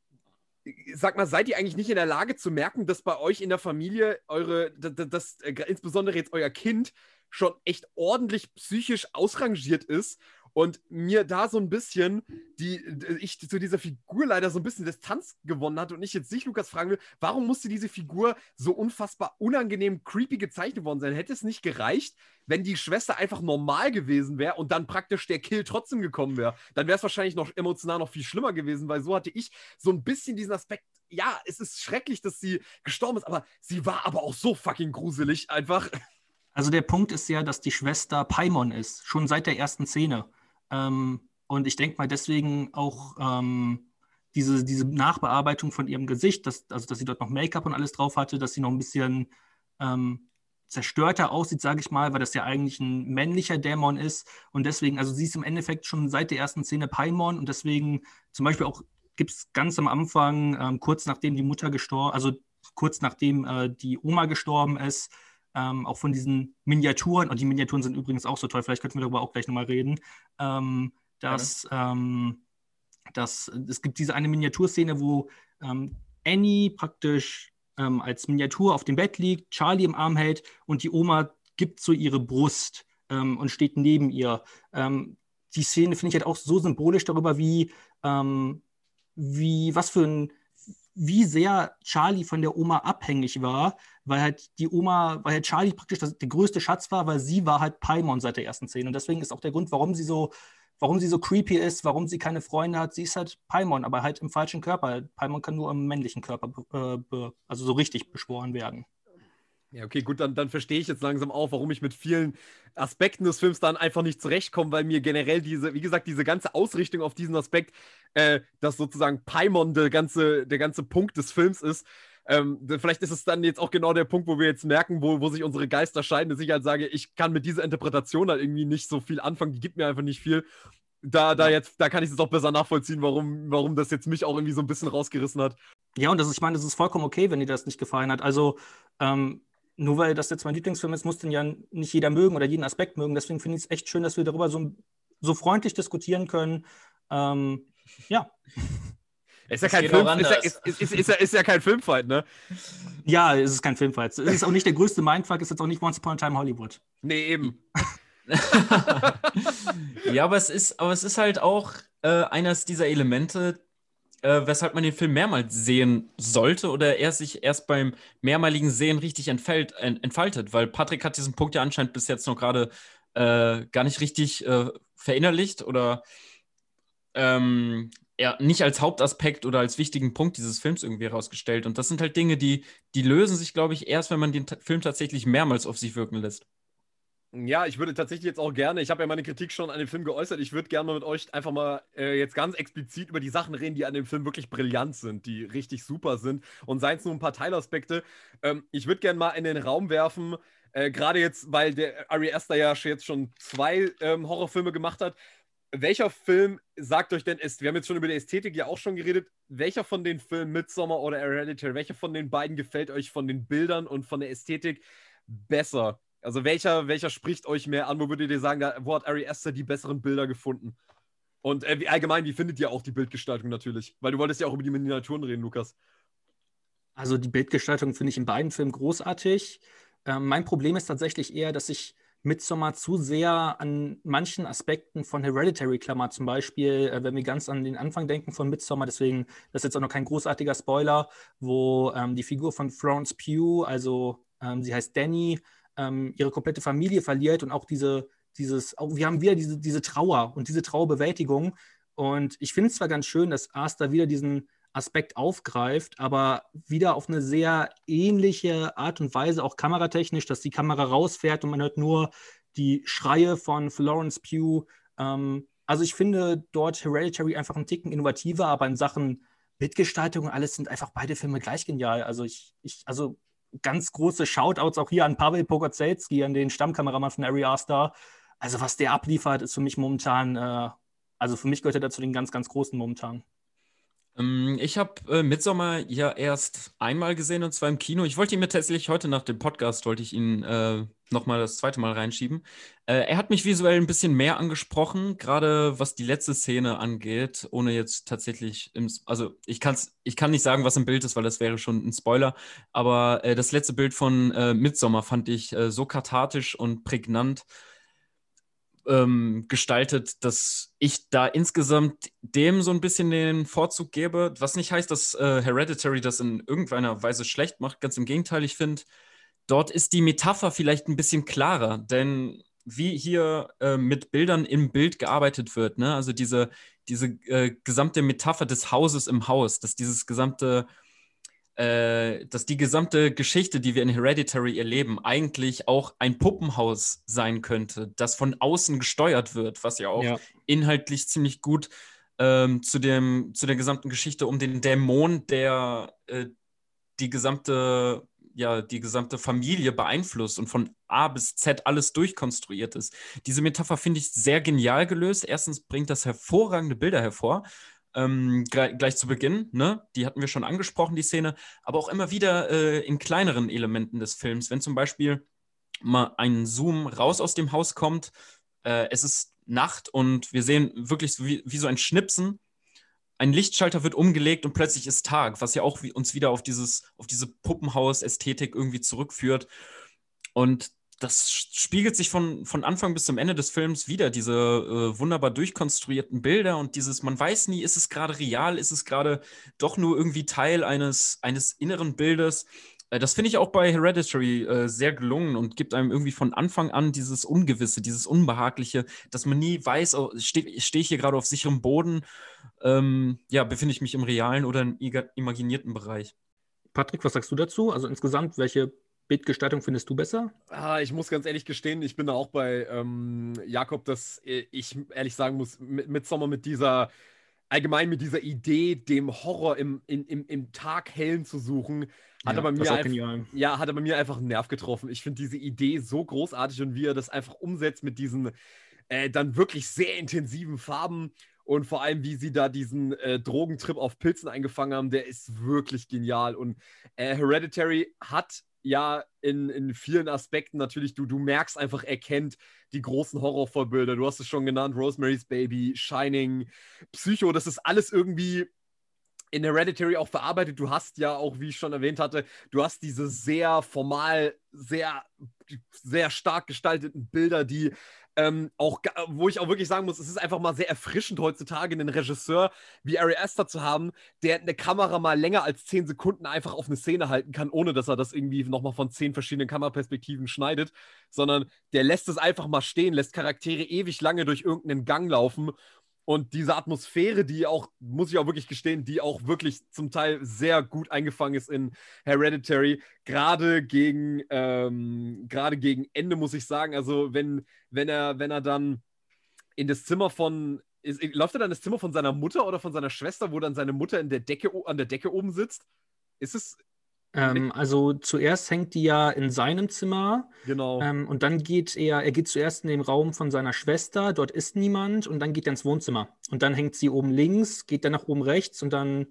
sag mal, seid ihr eigentlich nicht in der Lage zu merken, dass bei euch in der Familie eure, das, das äh, insbesondere jetzt euer Kind schon echt ordentlich psychisch ausrangiert ist Und mir da so ein bisschen, die, ich zu dieser Figur leider so ein bisschen Distanz gewonnen hatte und ich jetzt nicht Lukas fragen will, warum musste diese Figur so unfassbar unangenehm creepy gezeichnet worden sein? Hätte es nicht gereicht, wenn die Schwester einfach normal gewesen wäre und dann praktisch der Kill trotzdem gekommen wäre? Dann wäre es wahrscheinlich noch emotional noch viel schlimmer gewesen, weil so hatte ich so ein bisschen diesen Aspekt, ja, es ist schrecklich, dass sie gestorben ist, aber sie war aber auch so fucking gruselig einfach. Also der Punkt ist ja, dass die Schwester Paimon ist, schon seit der ersten Szene. Ähm, und ich denke mal deswegen auch ähm, diese, diese Nachbearbeitung von ihrem Gesicht, dass, also dass sie dort noch Make-up und alles drauf hatte, dass sie noch ein bisschen ähm, zerstörter aussieht, sage ich mal, weil das ja eigentlich ein männlicher Dämon ist. Und deswegen, also sie ist im Endeffekt schon seit der ersten Szene Paimon und deswegen zum Beispiel auch gibt es ganz am Anfang, ähm, kurz nachdem die Mutter gestorben, also kurz nachdem äh, die Oma gestorben ist, ähm, auch von diesen Miniaturen, und die Miniaturen sind übrigens auch so toll, vielleicht könnten wir darüber auch gleich nochmal reden, ähm, dass, ähm, dass es gibt diese eine Miniaturszene, wo ähm, Annie praktisch ähm, als Miniatur auf dem Bett liegt, Charlie im Arm hält und die Oma gibt so ihre Brust ähm, und steht neben ihr. die Szene finde ich halt auch so symbolisch darüber, wie, wie was für ein wie sehr Charlie von der Oma abhängig war, weil halt die Oma, weil halt Charlie praktisch das, der größte Schatz war, weil sie war halt Paimon seit der ersten Szene. Und deswegen ist auch der Grund, warum sie so, warum sie so creepy ist, warum sie keine Freunde hat. Sie ist halt Paimon, aber halt im falschen Körper. Paimon kann nur im männlichen Körper, äh, also so richtig beschworen werden. Ja, okay, gut, dann, dann verstehe ich jetzt langsam auch, warum ich mit vielen Aspekten des Films dann einfach nicht zurechtkomme, weil mir generell diese, wie gesagt, diese ganze Ausrichtung auf diesen Aspekt, äh, dass sozusagen Paimon der ganze, der ganze Punkt des Films ist. Ähm, vielleicht ist es dann jetzt auch genau der Punkt, wo wir jetzt merken, wo, wo sich unsere Geister scheiden, dass ich halt sage, ich kann mit dieser Interpretation halt irgendwie nicht so viel anfangen, die gibt mir einfach nicht viel. Da, da jetzt, da kann ich es auch besser nachvollziehen, warum, warum das jetzt mich auch irgendwie so ein bisschen rausgerissen hat. Ja, und das ist, ich meine, das ist vollkommen okay, wenn dir das nicht gefallen hat. Also, ähm, nur weil das jetzt mein Lieblingsfilm ist, muss den ja nicht jeder mögen oder jeden Aspekt mögen. Deswegen finde ich es echt schön, dass wir darüber so, so freundlich diskutieren können. Ähm, ja. Ist ja, kein Film, ist, ja, ist, ist, ist, ja, ist ja kein Filmfight, ne? Ja, es ist kein Filmfight. Es ist auch nicht der größte Mindfuck, es ist jetzt auch nicht Once Upon a Time Hollywood. Nee, eben. ja, aber es ist, aber es ist halt auch äh, eines dieser Elemente, äh, weshalb man den Film mehrmals sehen sollte oder er sich erst beim mehrmaligen Sehen richtig entfällt, entfaltet, weil Patrick hat diesen Punkt ja anscheinend bis jetzt noch gerade äh, gar nicht richtig äh, verinnerlicht oder ähm, ja, nicht als Hauptaspekt oder als wichtigen Punkt dieses Films irgendwie herausgestellt. Und das sind halt Dinge, die, die lösen sich, glaube ich, erst, wenn man den Film tatsächlich mehrmals auf sich wirken lässt. Ja, ich würde tatsächlich jetzt auch gerne, ich habe ja meine Kritik schon an dem Film geäußert, ich würde gerne mal mit euch einfach mal äh, jetzt ganz explizit über die Sachen reden, die an dem Film wirklich brillant sind, die richtig super sind und seien es nur ein paar Teilaspekte. Ähm, ich würde gerne mal in den Raum werfen, äh, gerade jetzt, weil der Ari Aster ja jetzt schon zwei ähm, Horrorfilme gemacht hat. Welcher Film sagt euch denn, ist, wir haben jetzt schon über die Ästhetik ja auch schon geredet, welcher von den Filmen Midsommar oder Hereditary, welcher von den beiden gefällt euch von den Bildern und von der Ästhetik besser? Also welcher, welcher spricht euch mehr an? Wo würdet ihr sagen, da, wo hat Ari Aster die besseren Bilder gefunden? Und äh, wie, allgemein, wie findet ihr auch die Bildgestaltung natürlich? Weil du wolltest ja auch über die Miniaturen reden, Lukas. Also die Bildgestaltung finde ich in beiden Filmen großartig. Ähm, mein Problem ist tatsächlich eher, dass ich Midsommar zu sehr an manchen Aspekten von Hereditary klammer. Zum Beispiel, äh, wenn wir ganz an den Anfang denken von Midsommar, deswegen, das ist jetzt auch noch kein großartiger Spoiler, wo ähm, die Figur von Florence Pugh, also ähm, sie heißt Danny, ähm, ihre komplette Familie verliert und auch diese, dieses, auch, wir haben wieder diese, diese Trauer und diese Trauerbewältigung. Und ich finde es zwar ganz schön, dass Asta wieder diesen Aspekt aufgreift, aber wieder auf eine sehr ähnliche Art und Weise, auch kameratechnisch, dass die Kamera rausfährt und man hört nur die Schreie von Florence Pugh. Ähm, also ich finde dort Hereditary einfach einen Ticken innovativer, aber in Sachen Bildgestaltung und alles sind einfach beide Filme gleich genial. Also ich, ich also ganz große Shoutouts auch hier an Pavel Pogozelski, an den Stammkameramann von Ari Star. Also was der abliefert, ist für mich momentan, äh, also für mich gehört er dazu den ganz, ganz großen momentan. Ähm, ich habe äh, Midsommar ja erst einmal gesehen und zwar im Kino. Ich wollte ihn mir tatsächlich heute nach dem Podcast, wollte ich ihn äh, nochmal das zweite Mal reinschieben. Äh, er hat mich visuell ein bisschen mehr angesprochen, gerade was die letzte Szene angeht, ohne jetzt tatsächlich, im, also ich, kann's, ich kann nicht sagen, was im Bild ist, weil das wäre schon ein Spoiler, aber äh, das letzte Bild von äh, Midsommar fand ich äh, so kathartisch und prägnant ähm, gestaltet, dass ich da insgesamt dem so ein bisschen den Vorzug gebe. Was nicht heißt, dass äh, Hereditary das in irgendeiner Weise schlecht macht. Ganz im Gegenteil, ich finde, dort ist die Metapher vielleicht ein bisschen klarer, denn wie hier äh, mit Bildern im Bild gearbeitet wird, ne? also diese, diese äh, gesamte Metapher des Hauses im Haus, dass dieses gesamte äh, dass die gesamte Geschichte, die wir in Hereditary erleben, eigentlich auch ein Puppenhaus sein könnte, das von außen gesteuert wird, was ja auch ja. inhaltlich ziemlich gut ähm, zu, dem, zu der gesamten Geschichte um den Dämon, der äh, die gesamte ja die gesamte Familie beeinflusst und von A bis Z alles durchkonstruiert ist. Diese Metapher finde ich sehr genial gelöst. Erstens bringt das hervorragende Bilder hervor ähm, gleich zu Beginn, ne? die hatten wir schon angesprochen, die Szene, aber auch immer wieder äh, in kleineren Elementen des Films. Wenn zum Beispiel mal ein Zoom raus aus dem Haus kommt, äh, es ist Nacht und wir sehen wirklich wie, wie, so ein Schnipsen. Ein Lichtschalter wird umgelegt und plötzlich ist Tag, was ja auch uns wieder auf, dieses, auf diese Puppenhaus-Ästhetik irgendwie zurückführt. Und das spiegelt sich von, von Anfang bis zum Ende des Films wieder, diese äh, wunderbar durchkonstruierten Bilder und dieses, man weiß nie, ist es gerade real, ist es gerade doch nur irgendwie Teil eines, eines inneren Bildes. Äh, das finde ich auch bei Hereditary äh, sehr gelungen und gibt einem irgendwie von Anfang an dieses Ungewisse, dieses Unbehagliche, dass man nie weiß, oh, stehe steh ich hier gerade auf sicherem Boden, ähm, ja, befinde ich mich im realen oder im imaginierten Bereich. Patrick, was sagst du dazu? Also insgesamt, welche Bildgestaltung findest du besser? Ah, ich muss ganz ehrlich gestehen, ich bin da auch bei ähm, Jakob, dass ich ehrlich sagen muss, mit, mit Sommer mit dieser, allgemein mit dieser Idee, dem Horror im, im, im, im Tag hellen zu suchen, hat, ja, er bei mir einfach, ja, hat er bei mir einfach einen Nerv getroffen. Ich finde diese Idee so großartig und wie er das einfach umsetzt mit diesen äh, dann wirklich sehr intensiven Farben und vor allem, wie sie da diesen äh, Drogentrip auf Pilzen eingefangen haben, der ist wirklich genial. Und äh, Hereditary hat ja in, in vielen Aspekten natürlich, du, du merkst einfach, er kennt die großen Horrorvorbilder. Du hast es schon genannt, Rosemary's Baby, Shining, Psycho, das ist alles irgendwie in Hereditary auch verarbeitet. Du hast ja auch, wie ich schon erwähnt hatte, du hast diese sehr formal, sehr, sehr stark gestalteten Bilder, die ähm, auch, wo ich auch wirklich sagen muss, es ist einfach mal sehr erfrischend heutzutage, einen Regisseur wie Ari Aster zu haben, der eine Kamera mal länger als 10 Sekunden einfach auf eine Szene halten kann, ohne dass er das irgendwie nochmal von 10 verschiedenen Kameraperspektiven schneidet, sondern der lässt es einfach mal stehen, lässt Charaktere ewig lange durch irgendeinen Gang laufen und diese Atmosphäre, die auch, muss ich auch wirklich gestehen, die auch wirklich zum Teil sehr gut eingefangen ist in Hereditary, gerade gegen, ähm, gerade gegen Ende, muss ich sagen. Also, wenn, wenn er, wenn er dann in das Zimmer von. Ist, läuft er dann das Zimmer von seiner Mutter oder von seiner Schwester, wo dann seine Mutter in der Decke, an der Decke oben sitzt? Ist es, ähm, also zuerst hängt die ja in seinem Zimmer. Genau. Ähm, und dann geht er, er geht zuerst in den Raum von seiner Schwester, dort ist niemand und dann geht er ins Wohnzimmer. Und dann hängt sie oben links, geht dann nach oben rechts und dann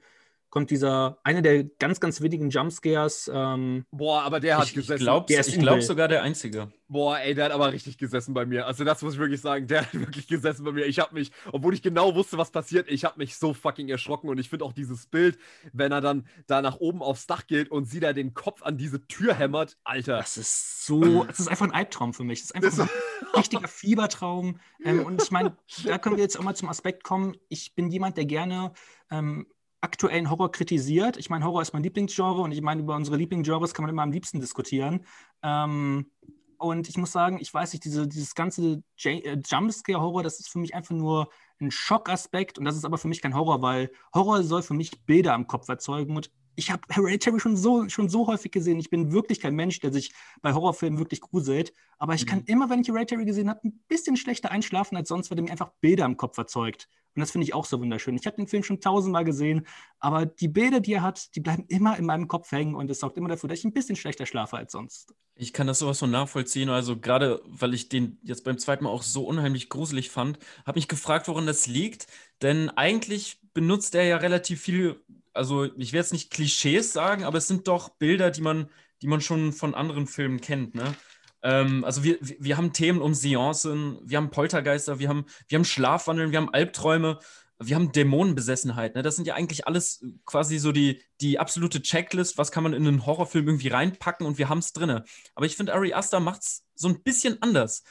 kommt dieser, einer der ganz, ganz wenigen Jumpscares. Ähm, Boah, aber der hat ich, gesessen. Ich glaube sogar der Einzige. Boah, ey, der hat aber richtig gesessen bei mir. Also das muss ich wirklich sagen, der hat wirklich gesessen bei mir. Ich habe mich, obwohl ich genau wusste, was passiert, ich habe mich so fucking erschrocken und ich finde auch dieses Bild, wenn er dann da nach oben aufs Dach geht und sie da den Kopf an diese Tür hämmert, Alter. Das ist so, das ist einfach ein Albtraum für mich. Das ist einfach das ein richtiger Fiebertraum. Ähm, und ich meine, da können wir jetzt auch mal zum Aspekt kommen. Ich bin jemand, der gerne ähm, aktuellen Horror kritisiert. Ich meine, Horror ist mein Lieblingsgenre und ich meine, über unsere Lieblingsgenres kann man immer am liebsten diskutieren. Ähm, und ich muss sagen, ich weiß nicht, diese, dieses ganze äh, Jumpscare-Horror, das ist für mich einfach nur ein Schockaspekt und das ist aber für mich kein Horror, weil Horror soll für mich Bilder am Kopf erzeugen und ich habe Hereditary schon so, schon so häufig gesehen. Ich bin wirklich kein Mensch, der sich bei Horrorfilmen wirklich gruselt. Aber ich kann mhm. immer, wenn ich Hereditary gesehen habe, ein bisschen schlechter einschlafen als sonst, weil der mir einfach Bilder im Kopf erzeugt. Und das finde ich auch so wunderschön. Ich habe den Film schon tausendmal gesehen, aber die Bilder, die er hat, die bleiben immer in meinem Kopf hängen und es sorgt immer dafür, dass ich ein bisschen schlechter schlafe als sonst. Ich kann das sowas von nachvollziehen. Also gerade, weil ich den jetzt beim zweiten Mal auch so unheimlich gruselig fand, habe mich gefragt, woran das liegt. Denn eigentlich benutzt er ja relativ viel, also ich werde jetzt nicht Klischees sagen, aber es sind doch Bilder, die man, die man schon von anderen Filmen kennt. Ne? Ähm, also wir, wir haben Themen um Seancen, wir haben Poltergeister, wir haben, wir haben Schlafwandeln, wir haben Albträume, wir haben Dämonenbesessenheit. Ne? Das sind ja eigentlich alles quasi so die, die absolute Checklist, was kann man in einen Horrorfilm irgendwie reinpacken und wir haben es drin. Aber ich finde, Ari Aster macht es so ein bisschen anders.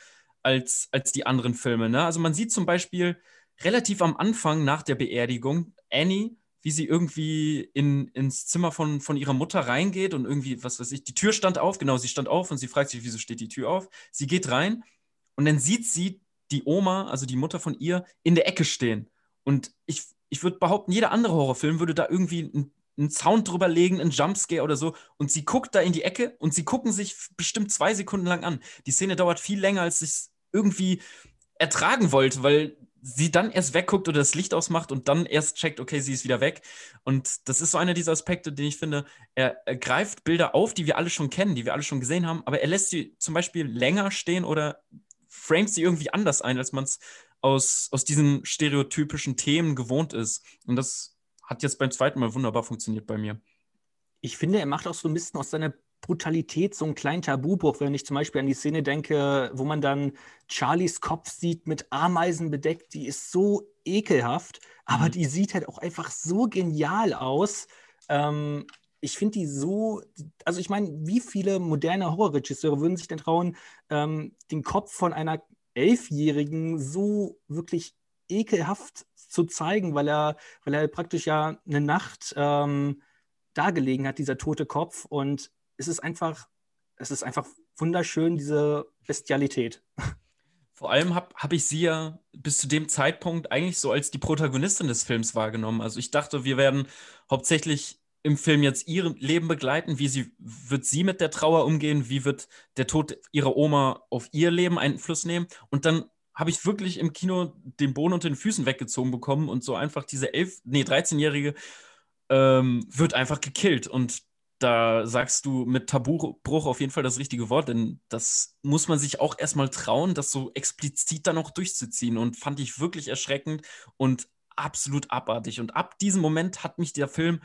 als, als die anderen Filme. Ne? Also man sieht zum Beispiel relativ am Anfang nach der Beerdigung Annie, wie sie irgendwie in, ins Zimmer von, von ihrer Mutter reingeht und irgendwie, was weiß ich, die Tür stand auf, genau, sie stand auf und sie fragt sich, wieso steht die Tür auf? Sie geht rein und dann sieht sie die Oma, also die Mutter von ihr, in der Ecke stehen. Und ich, ich würde behaupten, jeder andere Horrorfilm würde da irgendwie ein einen Sound drüber legen, einen Jumpscare oder so. Und sie guckt da in die Ecke und sie gucken sich bestimmt zwei Sekunden lang an. Die Szene dauert viel länger, als ich es irgendwie ertragen wollte, weil sie dann erst wegguckt oder das Licht ausmacht und dann erst checkt, okay, sie ist wieder weg. Und das ist so einer dieser Aspekte, den ich finde, er, er greift Bilder auf, die wir alle schon kennen, die wir alle schon gesehen haben, aber er lässt sie zum Beispiel länger stehen oder framet sie irgendwie anders ein, als man es aus, aus diesen stereotypischen Themen gewohnt ist. Und das hat jetzt beim zweiten Mal wunderbar funktioniert bei mir. Ich finde, er macht auch so ein bisschen aus seiner Brutalität so einen kleinen Tabubruch, wenn ich zum Beispiel an die Szene denke, wo man dann Charlies Kopf sieht mit Ameisen bedeckt, die ist so ekelhaft, aber mhm. die sieht halt auch einfach so genial aus. Ähm, ich finde die so, also ich meine, wie viele moderne Horrorregisseure würden sich denn trauen, ähm, den Kopf von einer Elfjährigen so wirklich ekelhaft zu zeigen, weil er, weil er praktisch ja eine Nacht ähm, dagelegen hat, dieser tote Kopf. Und es ist einfach, es ist einfach wunderschön, diese Bestialität. Vor allem habe hab ich sie ja bis zu dem Zeitpunkt eigentlich so als die Protagonistin des Films wahrgenommen. Also ich dachte, wir werden hauptsächlich im Film jetzt ihr Leben begleiten. Wie sie, wird sie mit der Trauer umgehen? Wie wird der Tod ihrer Oma auf ihr Leben Einfluss nehmen? Und dann habe ich wirklich im Kino den Boden unter den Füßen weggezogen bekommen und so einfach diese elf, nee, 13-Jährige ähm, wird einfach gekillt. Und da sagst du mit Tabubruch auf jeden Fall das richtige Wort, denn das muss man sich auch erstmal trauen, das so explizit dann auch durchzuziehen. Und fand ich wirklich erschreckend und absolut abartig. Und ab diesem Moment hat mich der Film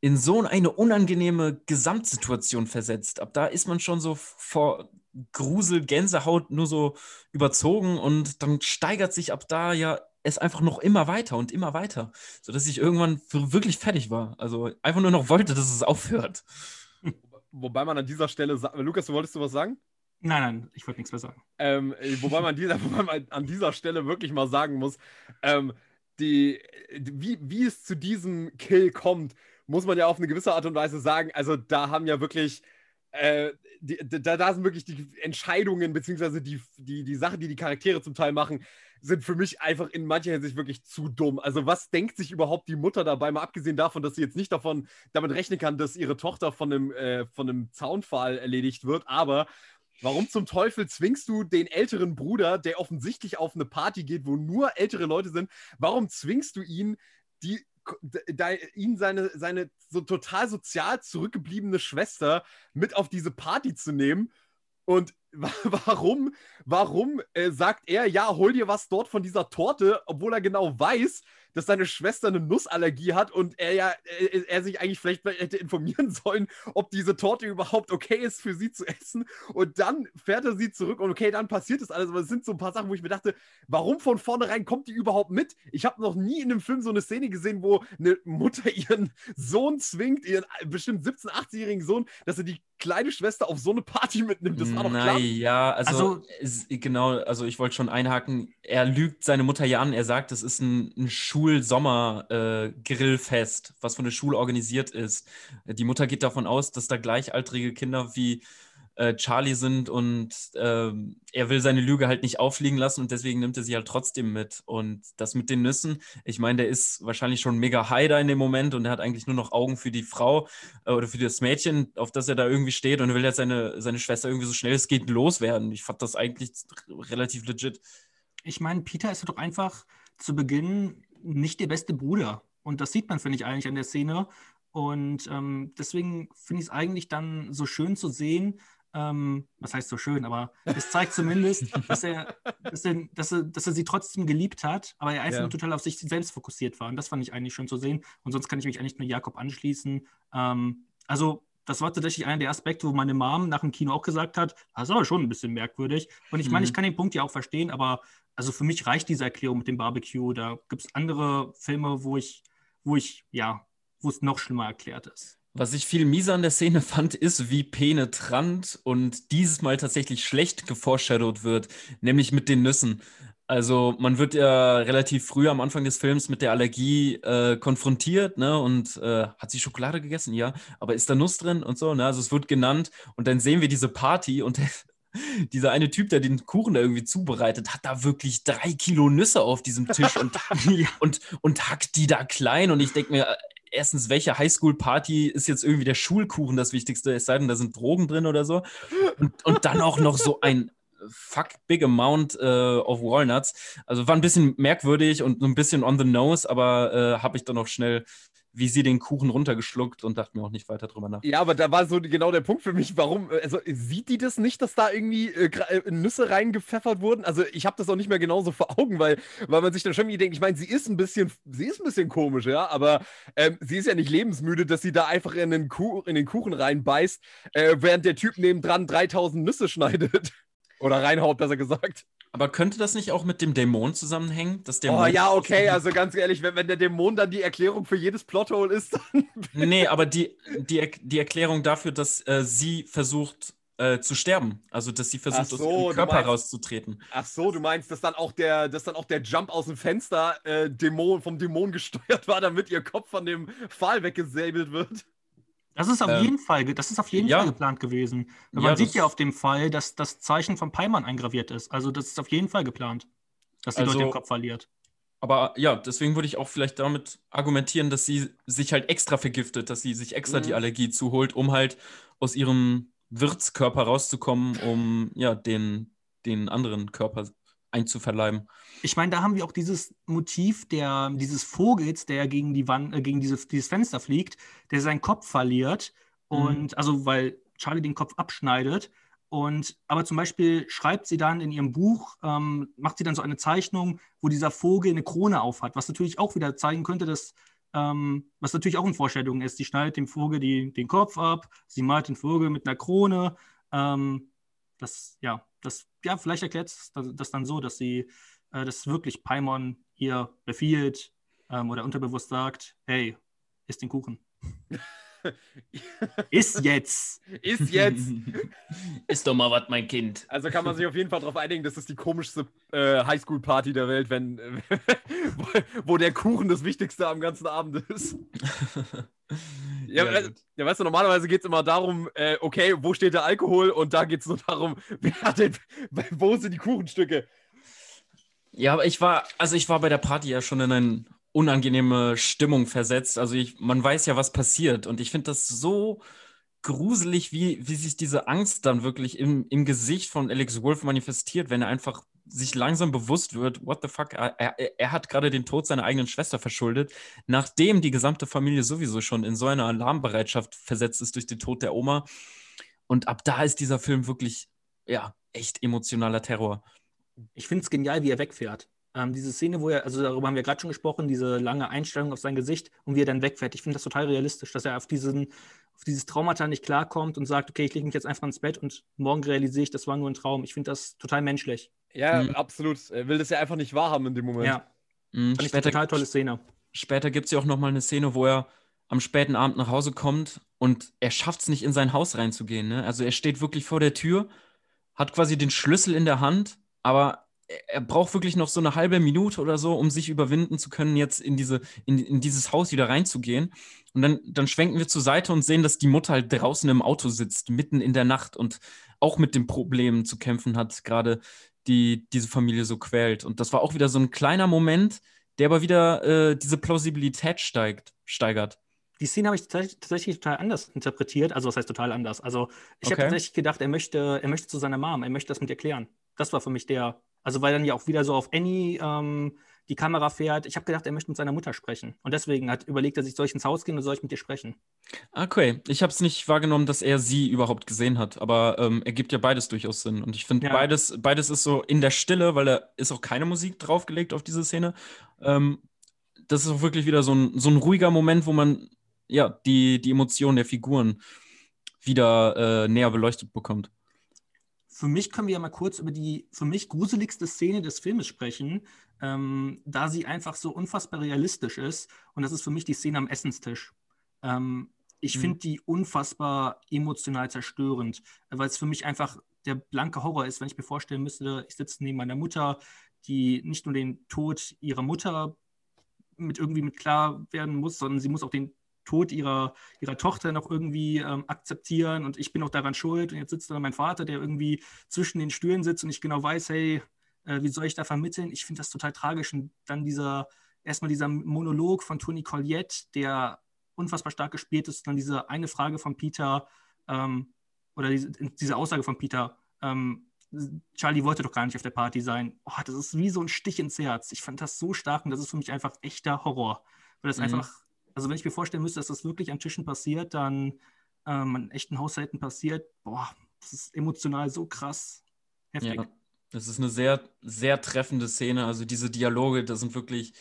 in so eine unangenehme Gesamtsituation versetzt. Ab da ist man schon so vor Grusel, Gänsehaut nur so überzogen und dann steigert sich ab da ja es einfach noch immer weiter und immer weiter, sodass ich irgendwann wirklich fertig war. Also einfach nur noch wollte, dass es aufhört. Wobei man an dieser Stelle, Lukas, du wolltest du was sagen? Nein, nein, ich wollte nichts mehr sagen. Ähm, wobei, man dieser, wobei man an dieser Stelle wirklich mal sagen muss, ähm, die, wie, wie es zu diesem Kill kommt, muss man ja auf eine gewisse Art und Weise sagen. Also da haben ja wirklich äh, die, da, da sind wirklich die Entscheidungen, beziehungsweise die, die, die Sachen, die die Charaktere zum Teil machen, sind für mich einfach in mancher Hinsicht wirklich zu dumm. Also, was denkt sich überhaupt die Mutter dabei, mal abgesehen davon, dass sie jetzt nicht davon damit rechnen kann, dass ihre Tochter von einem, äh, von einem Zaunpfahl erledigt wird, aber Warum zum Teufel zwingst du den älteren Bruder, der offensichtlich auf eine Party geht, wo nur ältere Leute sind, warum zwingst du ihn, die ihn seine, seine so total sozial zurückgebliebene Schwester mit auf diese Party zu nehmen. Und warum, warum äh, sagt er, ja, hol dir was dort von dieser Torte, obwohl er genau weiß, dass seine Schwester eine Nussallergie hat und er ja, er, er, sich eigentlich vielleicht hätte informieren sollen, ob diese Torte überhaupt okay ist für sie zu essen. Und dann fährt er sie zurück und okay, dann passiert das alles. Aber es sind so ein paar Sachen, wo ich mir dachte, warum von vornherein kommt die überhaupt mit? Ich habe noch nie in einem Film so eine Szene gesehen, wo eine Mutter ihren Sohn zwingt, ihren bestimmt 17-, 18-jährigen Sohn, dass er die kleine Schwester auf so eine Party mitnimmt. Das war doch klar. Ja, also, also genau, also ich wollte schon einhaken. Er lügt seine Mutter ja an. Er sagt, es ist ein, ein Schulsommer-Grillfest, äh, was von der Schule organisiert ist. Die Mutter geht davon aus, dass da gleichaltrige Kinder wie äh, Charlie sind und äh, er will seine Lüge halt nicht auffliegen lassen und deswegen nimmt er sie halt trotzdem mit. Und das mit den Nüssen, ich meine, der ist wahrscheinlich schon mega high da in dem Moment und er hat eigentlich nur noch Augen für die Frau äh, oder für das Mädchen, auf das er da irgendwie steht und will jetzt seine, seine Schwester irgendwie so schnell es geht loswerden. Ich fand das eigentlich relativ legit. Ich meine, Peter ist doch einfach zu Beginn nicht der beste Bruder. Und das sieht man, finde ich, eigentlich an der Szene. Und ähm, deswegen finde ich es eigentlich dann so schön zu sehen, ähm, was heißt so schön, aber es zeigt zumindest, dass er, dass, er, dass, er, dass er sie trotzdem geliebt hat, aber er einfach ja. total auf sich selbst fokussiert war. Und das fand ich eigentlich schön zu sehen. Und sonst kann ich mich eigentlich nur Jakob anschließen. Ähm, also, das war tatsächlich einer der Aspekte, wo meine Mom nach dem Kino auch gesagt hat, das ist aber schon ein bisschen merkwürdig. Und ich meine, ich mhm. kann den Punkt ja auch verstehen, aber also für mich reicht diese Erklärung mit dem Barbecue. Da gibt es andere Filme, wo ich, wo ich, ja, wo es noch schlimmer erklärt ist. Was ich viel mieser an der Szene fand, ist, wie penetrant und dieses Mal tatsächlich schlecht geforeshadowed wird, nämlich mit den Nüssen. Also man wird ja relativ früh am Anfang des Films mit der Allergie äh, konfrontiert, ne? Und äh, hat sie Schokolade gegessen? Ja, aber ist da Nuss drin und so, ne? Also es wird genannt und dann sehen wir diese Party und der, dieser eine Typ, der den Kuchen da irgendwie zubereitet, hat da wirklich drei Kilo Nüsse auf diesem Tisch und, und, und hackt die da klein. Und ich denke mir, erstens, welche Highschool-Party ist jetzt irgendwie der Schulkuchen das Wichtigste, es sei denn, da sind Drogen drin oder so. Und, und dann auch noch so ein fuck big amount äh, of walnuts. Also war ein bisschen merkwürdig und ein bisschen on the nose, aber äh, habe ich dann auch schnell wie sie den Kuchen runtergeschluckt und dachte mir auch nicht weiter drüber nach. Ja, aber da war so genau der Punkt für mich, warum, also sieht die das nicht, dass da irgendwie äh, äh Nüsse reingepfeffert wurden? Also ich habe das auch nicht mehr genauso vor Augen, weil, weil man sich dann schon irgendwie denkt, ich meine, sie ist ein bisschen, sie ist ein bisschen komisch, ja, aber ähm, sie ist ja nicht lebensmüde, dass sie da einfach in den, Kuh, in den Kuchen reinbeißt, äh, während der Typ nebendran 3000 Nüsse schneidet. Oder reinhaut, besser gesagt. Aber könnte das nicht auch mit dem Dämon zusammenhängen? Dass Dämon oh ja, okay, also ganz ehrlich, wenn, wenn der Dämon dann die Erklärung für jedes Plothole ist, dann. nee, aber die, die, die Erklärung dafür, dass äh, sie versucht äh, zu sterben. Also dass sie versucht, so, aus ihrem Körper meinst, rauszutreten. Ach so, du meinst, dass dann auch der, dass dann auch der Jump aus dem Fenster äh, Dämon, vom Dämon gesteuert war, damit ihr Kopf von dem Pfahl weggesäbelt wird? Das ist auf ähm, jeden Fall, das ist auf jeden ja. Fall geplant gewesen. Man ja, sieht ja auf dem Fall, dass das Zeichen von Peimann eingraviert ist. Also das ist auf jeden Fall geplant, dass sie also, dort den Kopf verliert. Aber ja, deswegen würde ich auch vielleicht damit argumentieren, dass sie sich halt extra vergiftet, dass sie sich extra mhm. die Allergie zuholt, um halt aus ihrem Wirtskörper rauszukommen, um ja den, den anderen Körper einzuverleiben. Ich meine, da haben wir auch dieses Motiv der, dieses Vogels, der gegen die Wand, äh, gegen diese, dieses Fenster fliegt, der seinen Kopf verliert. Mhm. Und also, weil Charlie den Kopf abschneidet. Und aber zum Beispiel schreibt sie dann in ihrem Buch, ähm, macht sie dann so eine Zeichnung, wo dieser Vogel eine Krone aufhat, was natürlich auch wieder zeigen könnte, dass ähm, was natürlich auch eine Vorstellung ist. Sie schneidet dem Vogel die, den Kopf ab, sie malt den Vogel mit einer Krone. Ähm, das, ja, das, ja, vielleicht erklärt es das dann so, dass sie, äh, dass wirklich Paimon ihr befiehlt ähm, oder unterbewusst sagt, hey, isst den Kuchen. Ist jetzt. Ist jetzt. Ist doch mal was, mein Kind. Also kann man sich auf jeden Fall darauf einigen, das ist die komischste äh, Highschool-Party der Welt, wenn, äh, wo, der Kuchen das Wichtigste am ganzen Abend ist. Ja, ja, äh, ja, weißt du, normalerweise geht es immer darum, äh, okay, wo steht der Alkohol? Und da geht es nur darum, wer hat den, wo sind die Kuchenstücke? Ja, aber ich war, also ich war bei der Party ja schon in eine unangenehme Stimmung versetzt. Also ich, man weiß ja, was passiert. Und ich finde das so gruselig, wie, wie sich diese Angst dann wirklich im, im Gesicht von Alex Wolf manifestiert, wenn er einfach sich langsam bewusst wird, what the fuck, er, er, er hat gerade den Tod seiner eigenen Schwester verschuldet, nachdem die gesamte Familie sowieso schon in so eine Alarmbereitschaft versetzt ist durch den Tod der Oma. Und ab da ist dieser Film wirklich, ja, echt emotionaler Terror. Ich finde es genial, wie er wegfährt. Ähm, diese Szene, wo er, also darüber haben wir gerade schon gesprochen, diese lange Einstellung auf sein Gesicht und wie er dann wegfährt. Ich finde das total realistisch, dass er auf diesen, auf dieses Traumata nicht klarkommt und sagt, okay, ich lege mich jetzt einfach ins Bett und morgen realisiere ich, das war nur ein Traum. Ich finde das total menschlich. Ja, mhm. absolut. Er will das ja einfach nicht wahrhaben in dem Moment. Ja. Mhm. Fand später, total tolle Szene. Später gibt es ja auch nochmal eine Szene, wo er am späten Abend nach Hause kommt und er schafft es nicht, in sein Haus reinzugehen. Ne? Also er steht wirklich vor der Tür, hat quasi den Schlüssel in der Hand, aber er braucht wirklich noch so eine halbe Minute oder so, um sich überwinden zu können, jetzt in, diese, in, in dieses Haus wieder reinzugehen. Und dann, dann schwenken wir zur Seite und sehen, dass die Mutter halt draußen im Auto sitzt, mitten in der Nacht und auch mit den Problemen zu kämpfen hat, gerade die diese Familie so quält. Und das war auch wieder so ein kleiner Moment, der aber wieder äh, diese Plausibilität steigt, steigert. Die Szene habe ich tatsächlich total anders interpretiert. Also, was heißt total anders? Also, ich okay. habe tatsächlich gedacht, er möchte, er möchte zu seiner Mom, er möchte das mit ihr klären. Das war für mich der, also weil dann ja auch wieder so auf Annie ähm, die Kamera fährt. Ich habe gedacht, er möchte mit seiner Mutter sprechen. Und deswegen hat überlegt er sich, soll ich ins Haus gehen oder soll ich mit dir sprechen? Okay, ich habe es nicht wahrgenommen, dass er sie überhaupt gesehen hat. Aber ähm, er gibt ja beides durchaus Sinn. Und ich finde, ja. beides, beides ist so in der Stille, weil da ist auch keine Musik draufgelegt auf diese Szene. Ähm, das ist auch wirklich wieder so ein, so ein ruhiger Moment, wo man ja die, die Emotionen der Figuren wieder äh, näher beleuchtet bekommt. Für mich können wir ja mal kurz über die für mich gruseligste Szene des Filmes sprechen, ähm, da sie einfach so unfassbar realistisch ist. Und das ist für mich die Szene am Essenstisch. Ähm, ich mhm. finde die unfassbar emotional zerstörend, weil es für mich einfach der blanke Horror ist, wenn ich mir vorstellen müsste, ich sitze neben meiner Mutter, die nicht nur den Tod ihrer Mutter mit irgendwie mit klar werden muss, sondern sie muss auch den Tod ihrer, ihrer Tochter noch irgendwie ähm, akzeptieren und ich bin auch daran schuld. Und jetzt sitzt da mein Vater, der irgendwie zwischen den Stühlen sitzt und ich genau weiß, hey, äh, wie soll ich da vermitteln? Ich finde das total tragisch. Und dann dieser, erstmal dieser Monolog von Tony Colliette, der unfassbar stark gespielt ist, dann diese eine Frage von Peter ähm, oder diese, diese, Aussage von Peter, ähm, Charlie wollte doch gar nicht auf der Party sein. Oh, das ist wie so ein Stich ins Herz. Ich fand das so stark und das ist für mich einfach echter Horror. Weil das mhm. einfach also wenn ich mir vorstellen müsste, dass das wirklich an Tischen passiert, dann ähm, an echten Haushalten passiert, boah, das ist emotional so krass heftig. Ja, das ist eine sehr, sehr treffende Szene. Also diese Dialoge, das sind wirklich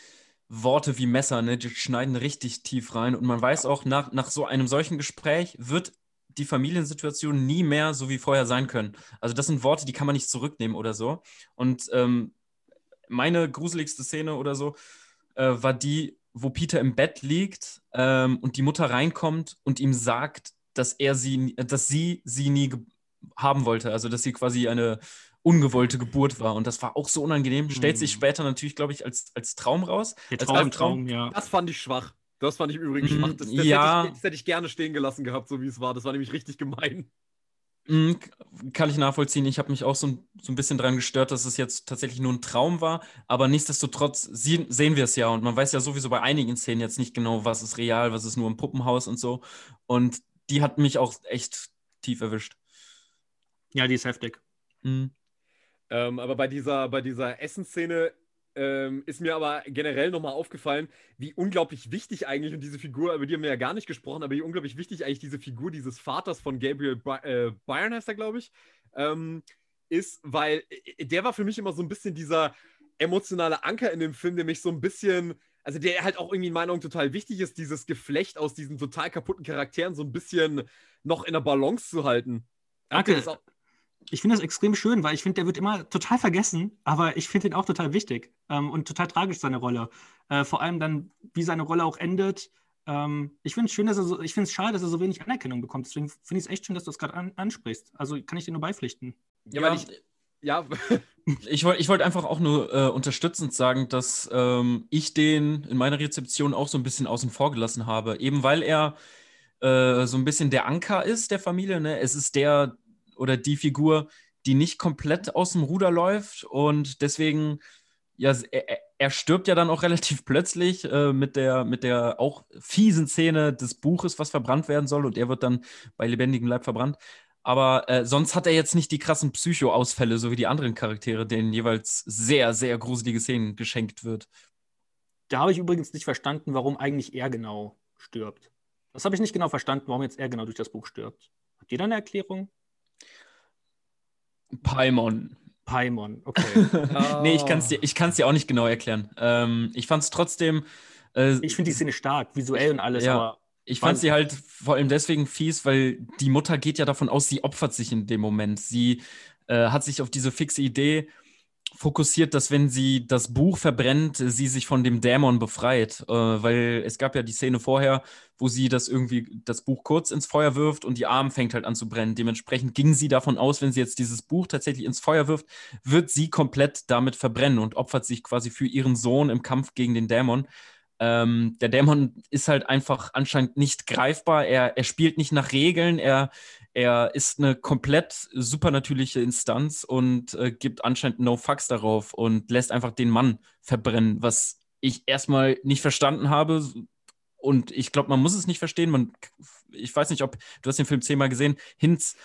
Worte wie Messer, ne? die schneiden richtig tief rein. Und man weiß auch, nach, nach so einem solchen Gespräch wird die Familiensituation nie mehr so wie vorher sein können. Also das sind Worte, die kann man nicht zurücknehmen oder so. Und ähm, meine gruseligste Szene oder so äh, war die, wo Peter im Bett liegt ähm, und die Mutter reinkommt und ihm sagt, dass er sie, dass sie sie nie haben wollte, also dass sie quasi eine ungewollte Geburt war und das war auch so unangenehm. Mhm. Stellt sich später natürlich, glaube ich, als, als Traum raus. Der Traum, als Traum, ja. Das fand ich schwach. Das fand ich übrigens mhm, schwach. Das, das, ja. hätte ich, das hätte ich gerne stehen gelassen gehabt, so wie es war. Das war nämlich richtig gemein. Mhm, kann ich nachvollziehen. Ich habe mich auch so ein, so ein bisschen daran gestört, dass es jetzt tatsächlich nur ein Traum war. Aber nichtsdestotrotz sie, sehen wir es ja. Und man weiß ja sowieso bei einigen Szenen jetzt nicht genau, was ist real, was ist nur im Puppenhaus und so. Und die hat mich auch echt tief erwischt. Ja, die ist heftig. Mhm. Ähm, aber bei dieser, bei dieser Essensszene ähm, ist mir aber generell nochmal aufgefallen, wie unglaublich wichtig eigentlich, und diese Figur, über die haben wir ja gar nicht gesprochen, aber wie unglaublich wichtig eigentlich diese Figur dieses Vaters von Gabriel By äh, Byron heißt er, glaube ich, ähm, ist, weil äh, der war für mich immer so ein bisschen dieser emotionale Anker in dem Film, der mich so ein bisschen, also der halt auch irgendwie in meiner Meinung total wichtig ist, dieses Geflecht aus diesen total kaputten Charakteren so ein bisschen noch in der Balance zu halten. Danke ich finde das extrem schön, weil ich finde, der wird immer total vergessen, aber ich finde ihn auch total wichtig ähm, und total tragisch, seine Rolle. Äh, vor allem dann, wie seine Rolle auch endet. Ähm, ich finde es schön, dass er so, ich finde es schade, dass er so wenig Anerkennung bekommt. Deswegen finde ich es echt schön, dass du es gerade an, ansprichst. Also kann ich dir nur beipflichten. Ja, ja weil ich. Ja. ich wollte ich wollt einfach auch nur äh, unterstützend sagen, dass ähm, ich den in meiner Rezeption auch so ein bisschen außen vor gelassen habe. Eben weil er äh, so ein bisschen der Anker ist der Familie. Ne? Es ist der, oder die Figur, die nicht komplett aus dem Ruder läuft und deswegen, ja, er, er stirbt ja dann auch relativ plötzlich äh, mit, der, mit der auch fiesen Szene des Buches, was verbrannt werden soll und er wird dann bei lebendigem Leib verbrannt. Aber äh, sonst hat er jetzt nicht die krassen Psycho-Ausfälle, so wie die anderen Charaktere, denen jeweils sehr, sehr gruselige Szenen geschenkt wird. Da habe ich übrigens nicht verstanden, warum eigentlich er genau stirbt. Das habe ich nicht genau verstanden, warum jetzt er genau durch das Buch stirbt. Habt ihr da eine Erklärung? Paimon. Paimon, okay. oh. nee, ich kann es dir, dir auch nicht genau erklären. Ähm, ich fand es trotzdem. Äh, ich finde die Szene stark, visuell und alles, ja, aber. Ich fand sie halt vor allem deswegen fies, weil die Mutter geht ja davon aus, sie opfert sich in dem Moment. Sie äh, hat sich auf diese fixe Idee fokussiert, dass wenn sie das Buch verbrennt, sie sich von dem Dämon befreit. Äh, weil es gab ja die Szene vorher, wo sie das irgendwie, das Buch kurz ins Feuer wirft und die Arm fängt halt an zu brennen. Dementsprechend ging sie davon aus, wenn sie jetzt dieses Buch tatsächlich ins Feuer wirft, wird sie komplett damit verbrennen und opfert sich quasi für ihren Sohn im Kampf gegen den Dämon. Ähm, der Dämon ist halt einfach anscheinend nicht greifbar. Er, er spielt nicht nach Regeln. Er, er ist eine komplett supernatürliche Instanz und äh, gibt anscheinend no fucks darauf und lässt einfach den Mann verbrennen, was ich erstmal nicht verstanden habe. Und ich glaube, man muss es nicht verstehen. Man, ich weiß nicht, ob du hast den Film zehnmal gesehen. Hinz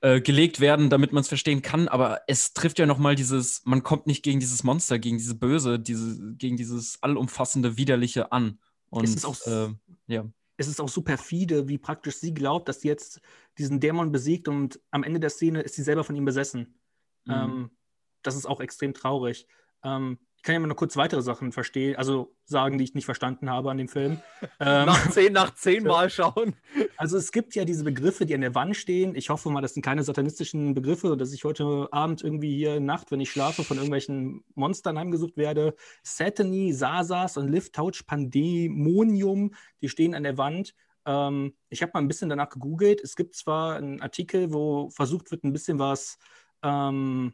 äh, gelegt werden, damit man es verstehen kann. Aber es trifft ja nochmal dieses, man kommt nicht gegen dieses Monster, gegen diese Böse, diese, gegen dieses allumfassende Widerliche an. Und es ist auch, äh, ja. Es ist auch so perfide, wie praktisch sie glaubt, dass sie jetzt diesen Dämon besiegt und am Ende der Szene ist sie selber von ihm besessen. Mhm. Ähm, das ist auch extrem traurig. Ähm, ich kann ja mal noch kurz weitere Sachen verstehen, also sagen, die ich nicht verstanden habe an dem Film. Ähm, nach zehn, nach zehn Mal schauen. Also es gibt ja diese Begriffe, die an der Wand stehen. Ich hoffe mal, das sind keine satanistischen Begriffe, dass ich heute Abend irgendwie hier Nacht, wenn ich schlafe, von irgendwelchen Monstern heimgesucht werde. Satany, Sasas und Lift Touch Pandemonium, die stehen an der Wand. Ähm, ich habe mal ein bisschen danach gegoogelt. Es gibt zwar einen Artikel, wo versucht wird, ein bisschen was ähm,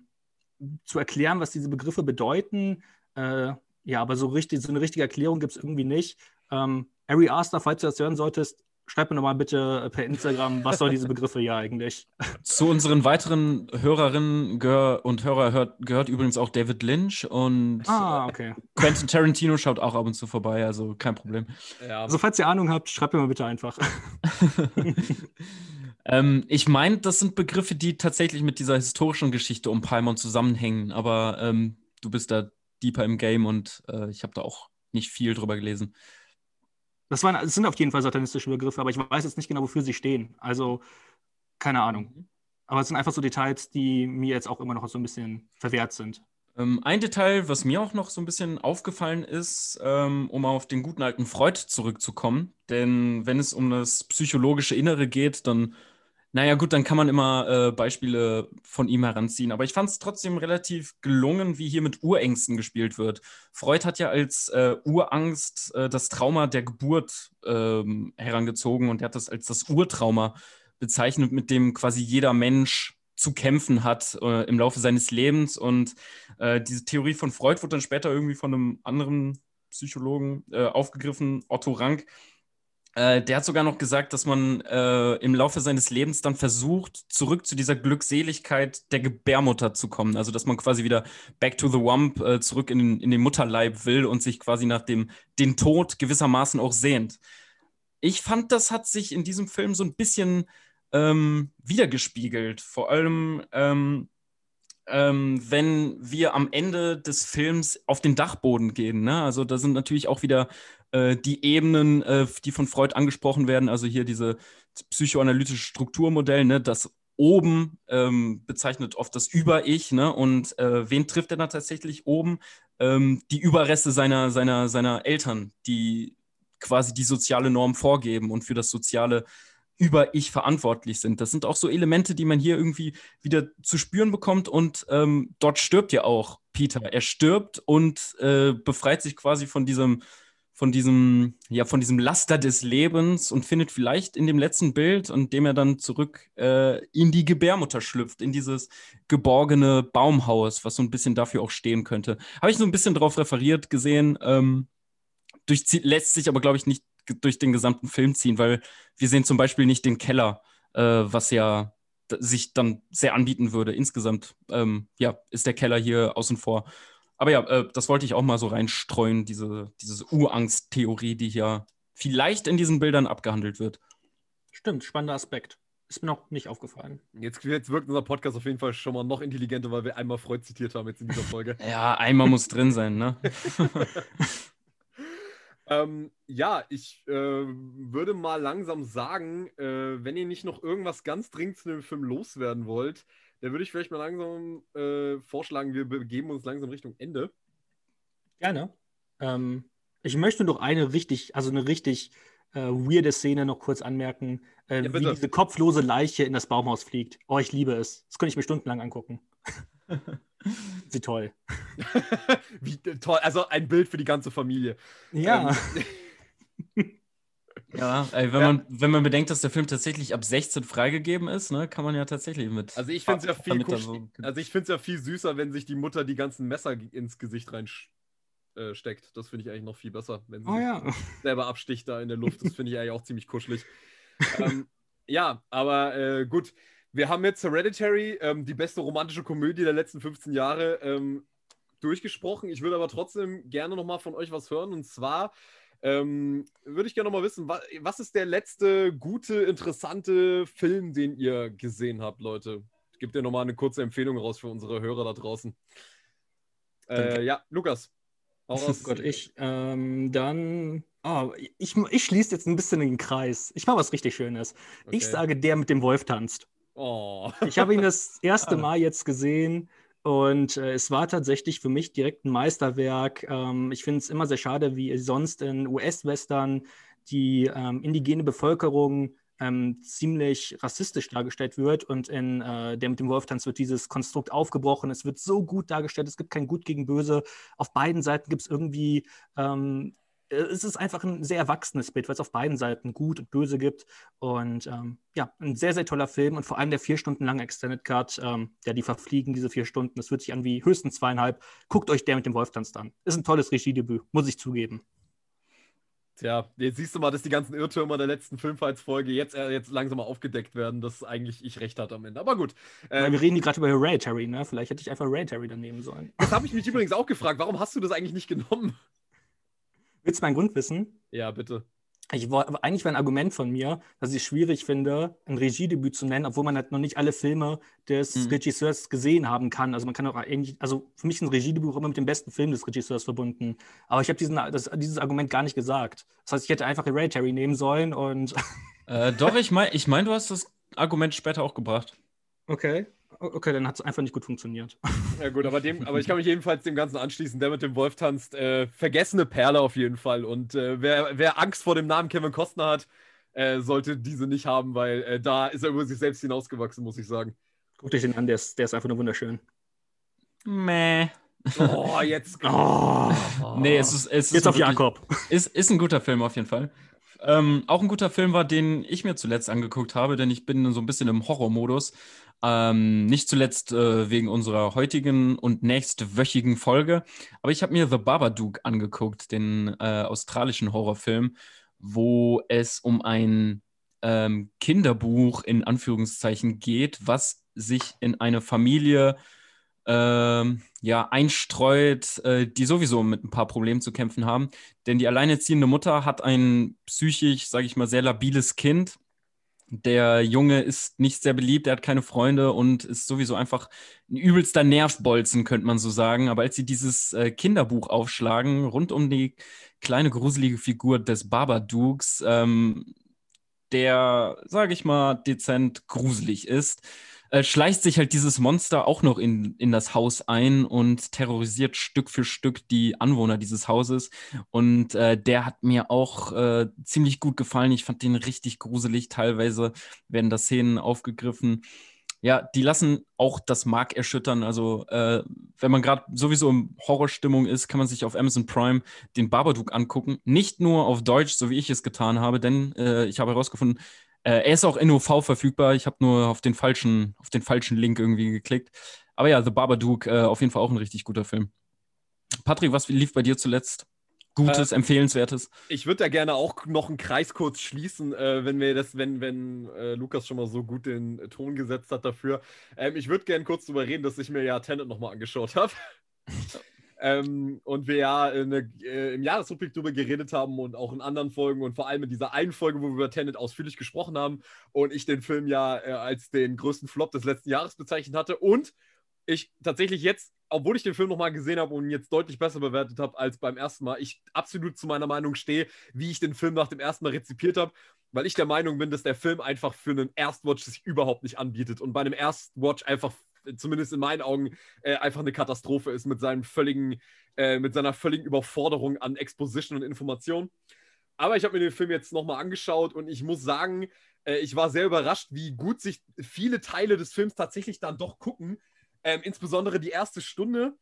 zu erklären, was diese Begriffe bedeuten. Äh, ja, aber so, richtig, so eine richtige Erklärung gibt es irgendwie nicht. Ähm, Ari Aster, falls du das hören solltest, schreib mir nochmal bitte per Instagram, was soll diese Begriffe hier eigentlich? Zu unseren weiteren Hörerinnen und Hörer hört, gehört übrigens auch David Lynch und ah, okay. Quentin Tarantino schaut auch ab und zu vorbei, also kein Problem. Ja. Also falls ihr Ahnung habt, schreibt mir mal bitte einfach. ähm, ich meine, das sind Begriffe, die tatsächlich mit dieser historischen Geschichte um Palmon zusammenhängen, aber ähm, du bist da deeper im Game und äh, ich habe da auch nicht viel drüber gelesen. Das, waren, das sind auf jeden Fall satanistische Begriffe, aber ich weiß jetzt nicht genau, wofür sie stehen. Also, keine Ahnung. Mhm. Aber es sind einfach so Details, die mir jetzt auch immer noch so ein bisschen verwehrt sind. Ähm, ein Detail, was mir auch noch so ein bisschen aufgefallen ist, ähm, um auf den guten alten Freud zurückzukommen. Denn wenn es um das psychologische Innere geht, dann naja, gut, dann kann man immer äh, Beispiele von ihm heranziehen. Aber ich fand es trotzdem relativ gelungen, wie hier mit Urängsten gespielt wird. Freud hat ja als äh, Urangst äh, das Trauma der Geburt ähm, herangezogen und er hat das als das Urtrauma bezeichnet, mit dem quasi jeder Mensch zu kämpfen hat äh, im Laufe seines Lebens. Und äh, diese Theorie von Freud wurde dann später irgendwie von einem anderen Psychologen äh, aufgegriffen, Otto Rank äh, der hat sogar noch gesagt, dass man äh, im Laufe seines Lebens dann versucht, zurück zu dieser Glückseligkeit der Gebärmutter zu kommen. Also, dass man quasi wieder back to the wump, äh, zurück in den, in den Mutterleib will und sich quasi nach dem den Tod gewissermaßen auch sehnt. Ich fand, das hat sich in diesem Film so ein bisschen ähm, wiedergespiegelt. Vor allem, ähm, ähm, wenn wir am Ende des Films auf den Dachboden gehen. Ne? Also da sind natürlich auch wieder äh, die Ebenen, äh, die von Freud angesprochen werden, also hier diese psychoanalytische Strukturmodell, ne, das oben ähm, bezeichnet oft das Über-Ich, ne? Und äh, wen trifft er da tatsächlich oben? Ähm, die Überreste seiner, seiner, seiner Eltern, die quasi die soziale Norm vorgeben und für das soziale Über-Ich verantwortlich sind. Das sind auch so Elemente, die man hier irgendwie wieder zu spüren bekommt. Und ähm, dort stirbt ja auch Peter. Er stirbt und äh, befreit sich quasi von diesem von diesem, ja, von diesem Laster des Lebens und findet vielleicht in dem letzten Bild, und dem er dann zurück äh, in die Gebärmutter schlüpft, in dieses geborgene Baumhaus, was so ein bisschen dafür auch stehen könnte. Habe ich so ein bisschen darauf referiert gesehen, ähm, durch, lässt sich aber, glaube ich, nicht durch den gesamten Film ziehen, weil wir sehen zum Beispiel nicht den Keller, äh, was ja sich dann sehr anbieten würde. Insgesamt, ähm, ja, ist der Keller hier außen vor. Aber ja, äh, das wollte ich auch mal so reinstreuen, diese, diese Urangst-Theorie, die hier vielleicht in diesen Bildern abgehandelt wird. Stimmt, spannender Aspekt. Ist mir noch nicht aufgefallen. Jetzt, jetzt wirkt unser Podcast auf jeden Fall schon mal noch intelligenter, weil wir einmal Freud zitiert haben jetzt in dieser Folge. ja, einmal muss drin sein, ne? ähm, ja, ich äh, würde mal langsam sagen, äh, wenn ihr nicht noch irgendwas ganz dringend zu dem Film loswerden wollt, dann würde ich vielleicht mal langsam äh, vorschlagen, wir begeben uns langsam Richtung Ende. Gerne. Ähm, ich möchte noch eine richtig, also eine richtig äh, weirde Szene noch kurz anmerken, äh, ja, wie diese kopflose Leiche in das Baumhaus fliegt. Oh, ich liebe es. Das könnte ich mir stundenlang angucken. Sie toll. wie toll. Also ein Bild für die ganze Familie. Ja. Ähm, Ja, ey, wenn, ja. Man, wenn man bedenkt, dass der Film tatsächlich ab 16 freigegeben ist, ne, kann man ja tatsächlich mit. Also ich finde es ja viel so also ich finde ja viel süßer, wenn sich die Mutter die ganzen Messer ins Gesicht reinsteckt. Äh, das finde ich eigentlich noch viel besser, wenn sie oh, ja. selber absticht da in der Luft. Das finde ich eigentlich auch ziemlich kuschelig. ähm, ja, aber äh, gut. Wir haben jetzt Hereditary, ähm, die beste romantische Komödie der letzten 15 Jahre, ähm, durchgesprochen. Ich würde aber trotzdem gerne noch mal von euch was hören. Und zwar ähm, würde ich gerne noch mal wissen, was, was ist der letzte gute, interessante Film, den ihr gesehen habt, Leute? Gebt ihr noch mal eine kurze Empfehlung raus für unsere Hörer da draußen. Äh, ja, Lukas. Oh Gott, ich. Ähm, dann. Oh, ich, ich schließe jetzt ein bisschen den Kreis. Ich mache was richtig Schönes. Okay. Ich sage, der mit dem Wolf tanzt. Oh. Ich habe ihn das erste Mal jetzt gesehen und äh, es war tatsächlich für mich direkt ein Meisterwerk. Ähm, ich finde es immer sehr schade, wie sonst in US-Western die ähm, indigene Bevölkerung ähm, ziemlich rassistisch dargestellt wird. Und in äh, der mit dem Wolftanz wird dieses Konstrukt aufgebrochen. Es wird so gut dargestellt. Es gibt kein Gut gegen Böse. Auf beiden Seiten gibt es irgendwie ähm, es ist einfach ein sehr erwachsenes Bild, weil es auf beiden Seiten gut und böse gibt. Und ähm, ja, ein sehr, sehr toller Film und vor allem der vier Stunden lange Extended Cut, ähm, ja, die verfliegen diese vier Stunden. Das fühlt sich an wie höchstens zweieinhalb. Guckt euch der mit dem Wolftanz an. Ist ein tolles Regiedebüt, muss ich zugeben. Tja, jetzt siehst du mal, dass die ganzen Irrtümer der letzten Filmfights-Folge jetzt, äh, jetzt langsam mal aufgedeckt werden, dass eigentlich ich recht hatte am Ende. Aber gut. Ähm, wir reden hier gerade über Hereditary, ne? Vielleicht hätte ich einfach Hereditary dann nehmen sollen. Das habe ich mich übrigens auch gefragt. Warum hast du das eigentlich nicht genommen? Willst du meinen Grund wissen? Ja, bitte. Ich, eigentlich wäre ein Argument von mir, dass ich es schwierig finde, ein Regiedebüt zu nennen, obwohl man halt noch nicht alle Filme des mhm. Regisseurs gesehen haben kann. Also man kann auch eigentlich, also für mich ist ein Regiedebüt auch immer mit dem besten Film des Regisseurs verbunden. Aber ich habe dieses Argument gar nicht gesagt. Das heißt, ich hätte einfach Hereditary nehmen sollen und. Äh, doch, ich meine, ich mein, du hast das Argument später auch gebracht. Okay. Okay, dann hat es einfach nicht gut funktioniert. Ja gut, aber, dem, aber ich kann mich jedenfalls dem Ganzen anschließen. Der mit dem Wolf tanzt, äh, vergessene Perle auf jeden Fall. Und äh, wer, wer Angst vor dem Namen Kevin Costner hat, äh, sollte diese nicht haben, weil äh, da ist er über sich selbst hinausgewachsen, muss ich sagen. Guck dich den an, der ist, der ist einfach nur wunderschön. Meh. Oh, jetzt. oh. Nee, es ist. Es ist jetzt auf wirklich, Jakob. Ist, ist ein guter Film auf jeden Fall. Ähm, auch ein guter Film war, den ich mir zuletzt angeguckt habe, denn ich bin so ein bisschen im Horrormodus. Ähm, nicht zuletzt äh, wegen unserer heutigen und nächstwöchigen Folge. Aber ich habe mir The Babadook angeguckt, den äh, australischen Horrorfilm, wo es um ein ähm, Kinderbuch in Anführungszeichen geht, was sich in eine Familie ähm, ja, einstreut, äh, die sowieso mit ein paar Problemen zu kämpfen haben. Denn die alleinerziehende Mutter hat ein psychisch, sage ich mal, sehr labiles Kind der Junge ist nicht sehr beliebt, er hat keine Freunde und ist sowieso einfach ein übelster Nervbolzen, könnte man so sagen. Aber als sie dieses äh, Kinderbuch aufschlagen, rund um die kleine gruselige Figur des Babadooks, ähm, der, sage ich mal, dezent gruselig ist, äh, schleicht sich halt dieses Monster auch noch in, in das Haus ein und terrorisiert Stück für Stück die Anwohner dieses Hauses. Und äh, der hat mir auch äh, ziemlich gut gefallen. Ich fand den richtig gruselig. Teilweise werden da Szenen aufgegriffen. Ja, die lassen auch das Mark erschüttern. Also, äh, wenn man gerade sowieso in Horrorstimmung ist, kann man sich auf Amazon Prime den Babadook angucken. Nicht nur auf Deutsch, so wie ich es getan habe, denn äh, ich habe herausgefunden, äh, er ist auch NOV verfügbar. Ich habe nur auf den, falschen, auf den falschen Link irgendwie geklickt. Aber ja, The Babadook, äh, auf jeden Fall auch ein richtig guter Film. Patrick, was lief bei dir zuletzt? Gutes, äh, empfehlenswertes. Ich würde da gerne auch noch einen Kreis kurz schließen, äh, wenn wir das, wenn, wenn äh, Lukas schon mal so gut den Ton gesetzt hat dafür. Ähm, ich würde gerne kurz darüber reden, dass ich mir ja Tenet nochmal angeschaut habe. Ähm, und wir ja eine, äh, im Jahresrückblick darüber geredet haben und auch in anderen Folgen und vor allem in dieser einen Folge, wo wir über Tenet ausführlich gesprochen haben und ich den Film ja äh, als den größten Flop des letzten Jahres bezeichnet hatte und ich tatsächlich jetzt, obwohl ich den Film nochmal gesehen habe und ihn jetzt deutlich besser bewertet habe als beim ersten Mal, ich absolut zu meiner Meinung stehe, wie ich den Film nach dem ersten Mal rezipiert habe, weil ich der Meinung bin, dass der Film einfach für einen Erstwatch sich überhaupt nicht anbietet und bei einem Erstwatch einfach zumindest in meinen Augen, äh, einfach eine Katastrophe ist mit seinem völligen, äh, mit seiner völligen Überforderung an Exposition und Information. Aber ich habe mir den Film jetzt nochmal angeschaut und ich muss sagen, äh, ich war sehr überrascht, wie gut sich viele Teile des Films tatsächlich dann doch gucken. Ähm, insbesondere die erste Stunde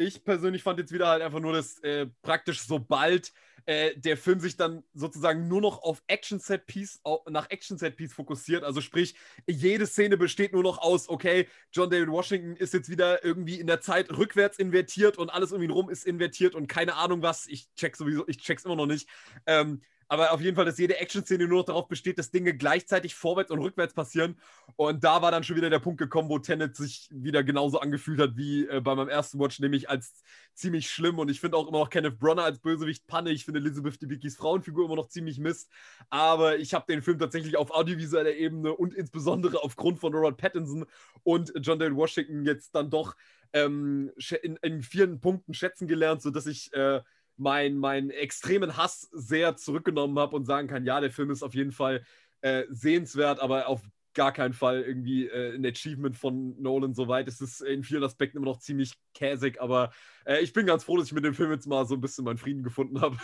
ich persönlich fand jetzt wieder halt einfach nur, dass äh, praktisch sobald äh, der Film sich dann sozusagen nur noch auf Action-Set-Piece, nach Action-Set-Piece fokussiert, also sprich, jede Szene besteht nur noch aus, okay, John David Washington ist jetzt wieder irgendwie in der Zeit rückwärts invertiert und alles um ihn rum ist invertiert und keine Ahnung was, ich check sowieso, ich check's immer noch nicht. Ähm, aber auf jeden Fall, dass jede Action-Szene nur noch darauf besteht, dass Dinge gleichzeitig vorwärts und rückwärts passieren. Und da war dann schon wieder der Punkt gekommen, wo Tenet sich wieder genauso angefühlt hat wie äh, bei meinem ersten Watch, nämlich als ziemlich schlimm. Und ich finde auch immer noch Kenneth Bronner als Bösewicht Panne. Ich finde Elizabeth Debicki's Frauenfigur immer noch ziemlich Mist. Aber ich habe den Film tatsächlich auf audiovisueller Ebene und insbesondere aufgrund von Robert Pattinson und John David Washington jetzt dann doch ähm, in, in vielen Punkten schätzen gelernt, sodass ich. Äh, meinen mein extremen Hass sehr zurückgenommen habe und sagen kann, ja, der Film ist auf jeden Fall äh, sehenswert, aber auf gar keinen Fall irgendwie äh, ein Achievement von Nolan soweit. Es ist in vielen Aspekten immer noch ziemlich käsig, aber äh, ich bin ganz froh, dass ich mit dem Film jetzt mal so ein bisschen meinen Frieden gefunden habe.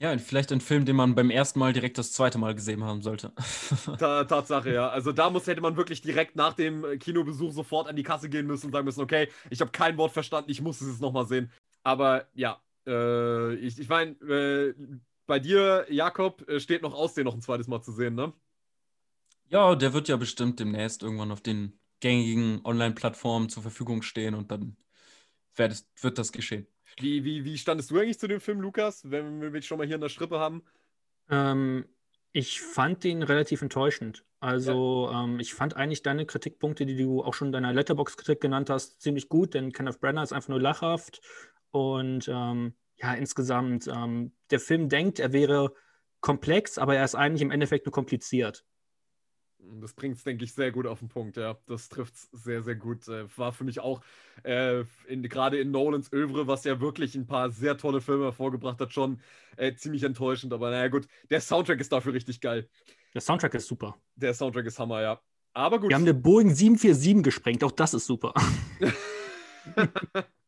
Ja, und vielleicht ein Film, den man beim ersten Mal direkt das zweite Mal gesehen haben sollte. Ta Tatsache, ja. Also da muss, hätte man wirklich direkt nach dem Kinobesuch sofort an die Kasse gehen müssen und sagen müssen, okay, ich habe kein Wort verstanden, ich muss es jetzt nochmal sehen. Aber ja, Äh, ich ich meine, äh, bei dir, Jakob, äh, steht noch aus, den noch ein zweites Mal zu sehen, ne? Ja, der wird ja bestimmt demnächst irgendwann auf den gängigen Online-Plattformen zur Verfügung stehen und dann wird, wird das geschehen. Wie, wie, wie standest du eigentlich zu dem Film, Lukas, wenn wir mich schon mal hier in der Strippe haben? Ähm, ich fand den relativ enttäuschend. Also, ja. ähm, ich fand eigentlich deine Kritikpunkte, die du auch schon in deiner Letterbox-Kritik genannt hast, ziemlich gut, denn Kenneth Brenner ist einfach nur lachhaft. Und ähm, ja, insgesamt, ähm, der Film denkt, er wäre komplex, aber er ist eigentlich im Endeffekt nur kompliziert. Das bringt es, denke ich, sehr gut auf den Punkt, ja. Das trifft es sehr, sehr gut. Äh, war für mich auch äh, gerade in Nolans Övre, was ja wirklich ein paar sehr tolle Filme hervorgebracht hat, schon äh, ziemlich enttäuschend. Aber naja, gut, der Soundtrack ist dafür richtig geil. Der Soundtrack ist super. Der Soundtrack ist Hammer, ja. Aber gut. Wir haben eine Boeing 747 gesprengt, auch das ist super.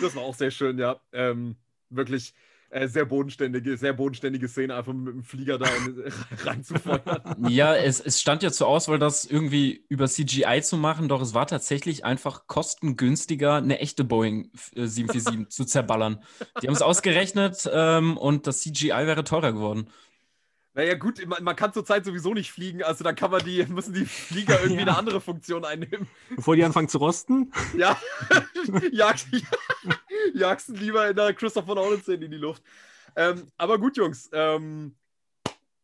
das war auch sehr schön, ja. Ähm, wirklich äh, sehr bodenständige, sehr bodenständige Szene, einfach mit dem Flieger da reinzufeuern. Ja, es, es stand ja zur Auswahl, das irgendwie über CGI zu machen, doch es war tatsächlich einfach kostengünstiger, eine echte Boeing 747 äh, zu zerballern. Die haben es ausgerechnet ähm, und das CGI wäre teurer geworden. Naja, gut, man, man kann zurzeit sowieso nicht fliegen, also dann kann man die, müssen die Flieger irgendwie ja. eine andere Funktion einnehmen. Bevor die anfangen zu rosten? Ja, jagst, jagst lieber in der Christopher Nolan-Szene in die Luft. Ähm, aber gut, Jungs, ähm,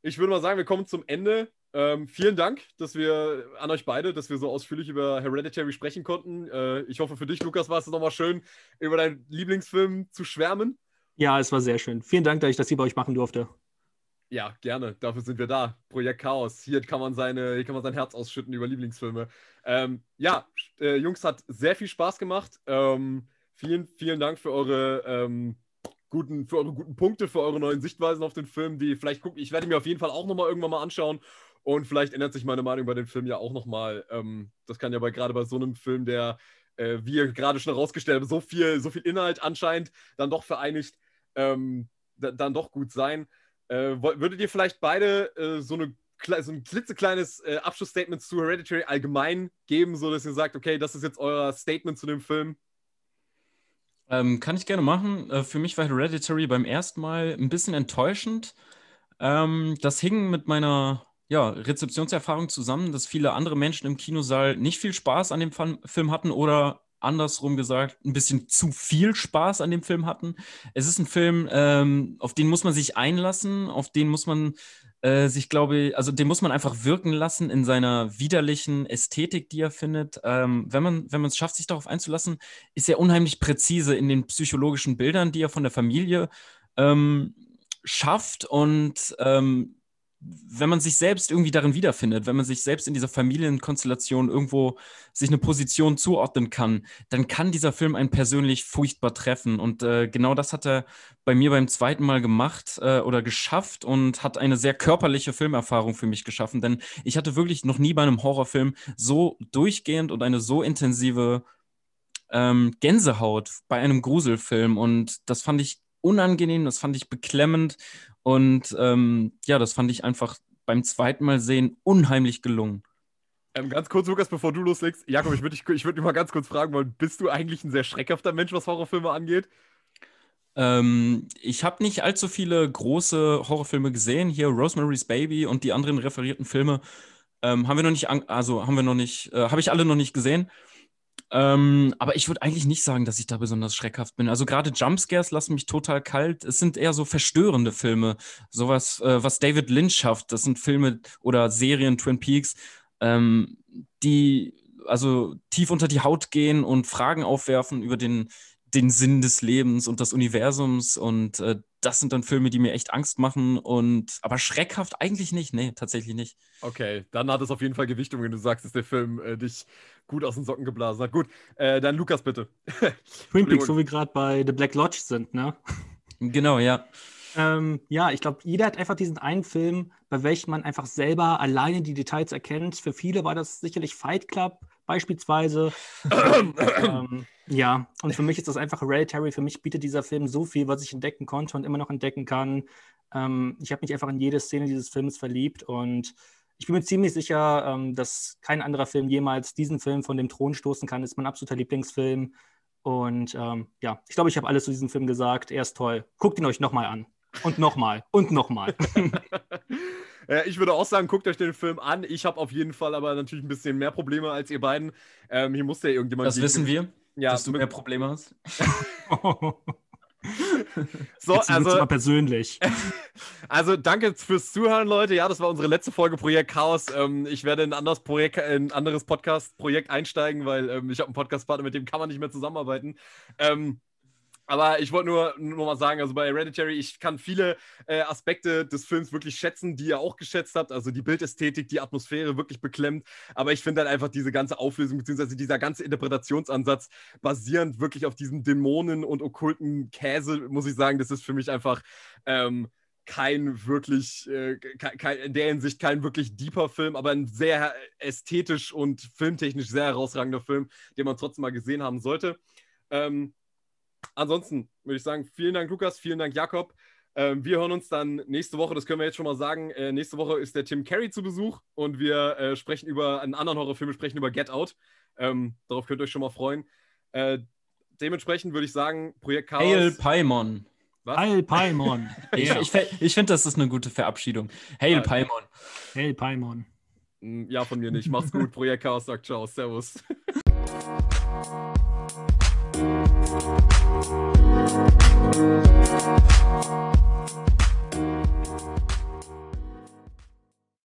ich würde mal sagen, wir kommen zum Ende. Ähm, vielen Dank, dass wir an euch beide, dass wir so ausführlich über Hereditary sprechen konnten. Äh, ich hoffe, für dich, Lukas, war es nochmal schön, über deinen Lieblingsfilm zu schwärmen. Ja, es war sehr schön. Vielen Dank, dass ich das hier bei euch machen durfte. Ja, gerne. Dafür sind wir da. Projekt Chaos. Hier kann man, seine, hier kann man sein Herz ausschütten über Lieblingsfilme. Ähm, ja, äh, Jungs, hat sehr viel Spaß gemacht. Ähm, vielen, vielen Dank für eure ähm, guten, für eure guten Punkte, für eure neuen Sichtweisen auf den Film, die vielleicht gucken. Ich werde mir auf jeden Fall auch nochmal irgendwann mal anschauen. Und vielleicht ändert sich meine Meinung über den Film ja auch nochmal. Ähm, das kann ja bei, gerade bei so einem Film, der, äh, wie ihr gerade schon herausgestellt habt, so viel, so viel Inhalt anscheinend dann doch vereinigt, ähm, dann doch gut sein. Äh, würdet ihr vielleicht beide äh, so, eine, so ein klitzekleines äh, Abschlussstatement zu Hereditary allgemein geben, sodass ihr sagt, okay, das ist jetzt euer Statement zu dem Film? Ähm, kann ich gerne machen. Äh, für mich war Hereditary beim ersten Mal ein bisschen enttäuschend. Ähm, das hing mit meiner ja, Rezeptionserfahrung zusammen, dass viele andere Menschen im Kinosaal nicht viel Spaß an dem Film hatten oder andersrum gesagt, ein bisschen zu viel Spaß an dem Film hatten. Es ist ein Film, ähm, auf den muss man sich einlassen, auf den muss man äh, sich, glaube ich, also den muss man einfach wirken lassen in seiner widerlichen Ästhetik, die er findet. Ähm, wenn man wenn es schafft, sich darauf einzulassen, ist er unheimlich präzise in den psychologischen Bildern, die er von der Familie ähm, schafft und ähm, wenn man sich selbst irgendwie darin wiederfindet, wenn man sich selbst in dieser Familienkonstellation irgendwo sich eine Position zuordnen kann, dann kann dieser Film einen persönlich furchtbar treffen. Und äh, genau das hat er bei mir beim zweiten Mal gemacht äh, oder geschafft und hat eine sehr körperliche Filmerfahrung für mich geschaffen. Denn ich hatte wirklich noch nie bei einem Horrorfilm so durchgehend und eine so intensive ähm, Gänsehaut bei einem Gruselfilm. Und das fand ich unangenehm, das fand ich beklemmend und ähm, ja, das fand ich einfach beim zweiten Mal sehen unheimlich gelungen. Ähm, ganz kurz, Lukas, bevor du loslegst. Jakob, ich würde dich, ich würd dich mal ganz kurz fragen wollen, bist du eigentlich ein sehr schreckhafter Mensch, was Horrorfilme angeht? Ähm, ich habe nicht allzu viele große Horrorfilme gesehen. Hier Rosemary's Baby und die anderen referierten Filme ähm, haben wir noch nicht, also haben wir noch nicht, äh, habe ich alle noch nicht gesehen. Ähm, aber ich würde eigentlich nicht sagen, dass ich da besonders schreckhaft bin. Also gerade Jumpscares lassen mich total kalt. Es sind eher so verstörende Filme. Sowas, äh, was David Lynch schafft. Das sind Filme oder Serien, Twin Peaks, ähm, die also tief unter die Haut gehen und Fragen aufwerfen über den, den Sinn des Lebens und des Universums. Und äh, das sind dann Filme, die mir echt Angst machen. Und aber schreckhaft eigentlich nicht. Nee, tatsächlich nicht. Okay, dann hat es auf jeden Fall Gewichtung, wenn du sagst, dass der Film äh, dich gut aus den Socken geblasen hat. Gut, äh, dann Lukas bitte. Twin Peaks, wo wir gerade bei The Black Lodge sind, ne? Genau, ja. Ähm, ja, ich glaube, jeder hat einfach diesen einen Film, bei welchem man einfach selber alleine die Details erkennt. Für viele war das sicherlich Fight Club beispielsweise. ähm, ja, und für mich ist das einfach Hereditary. Für mich bietet dieser Film so viel, was ich entdecken konnte und immer noch entdecken kann. Ähm, ich habe mich einfach in jede Szene dieses Films verliebt und ich bin mir ziemlich sicher, ähm, dass kein anderer Film jemals diesen Film von dem Thron stoßen kann. Das ist mein absoluter Lieblingsfilm. Und ähm, ja, ich glaube, ich habe alles zu diesem Film gesagt. Er ist toll. Guckt ihn euch nochmal an. Und nochmal. Und nochmal. Ich würde auch sagen, guckt euch den Film an. Ich habe auf jeden Fall aber natürlich ein bisschen mehr Probleme als ihr beiden. Ähm, hier muss ja irgendjemand. Das wissen wir, ja, dass du mehr Probleme hast. so, Jetzt also mal persönlich. Also danke fürs Zuhören, Leute. Ja, das war unsere letzte Folge Projekt Chaos. Ähm, ich werde in ein anderes Projekt, in ein anderes Podcast-Projekt einsteigen, weil ähm, ich habe einen Podcast-Partner, mit dem kann man nicht mehr zusammenarbeiten. Ähm, aber ich wollte nur, nur mal sagen, also bei Hereditary, ich kann viele äh, Aspekte des Films wirklich schätzen, die ihr auch geschätzt habt. Also die Bildästhetik, die Atmosphäre wirklich beklemmt. Aber ich finde halt einfach diese ganze Auflösung, beziehungsweise dieser ganze Interpretationsansatz basierend wirklich auf diesem Dämonen und okkulten Käse, muss ich sagen, das ist für mich einfach ähm, kein wirklich, äh, kein, in der Hinsicht kein wirklich deeper Film, aber ein sehr ästhetisch und filmtechnisch sehr herausragender Film, den man trotzdem mal gesehen haben sollte. Ähm, ansonsten würde ich sagen, vielen Dank, Lukas, vielen Dank, Jakob. Ähm, wir hören uns dann nächste Woche, das können wir jetzt schon mal sagen. Äh, nächste Woche ist der Tim Carey zu Besuch und wir äh, sprechen über einen anderen Horrorfilm, wir sprechen über Get Out. Ähm, darauf könnt ihr euch schon mal freuen. Äh, dementsprechend würde ich sagen, Projekt Chaos. Hail Paimon. Was? Hail Paimon. ich, ich, ich finde, das ist eine gute Verabschiedung. Hail Paimon. Hail Paimon. Hm, ja, von mir nicht. Mach's gut. Projekt Chaos sagt Ciao. Servus. Thank you.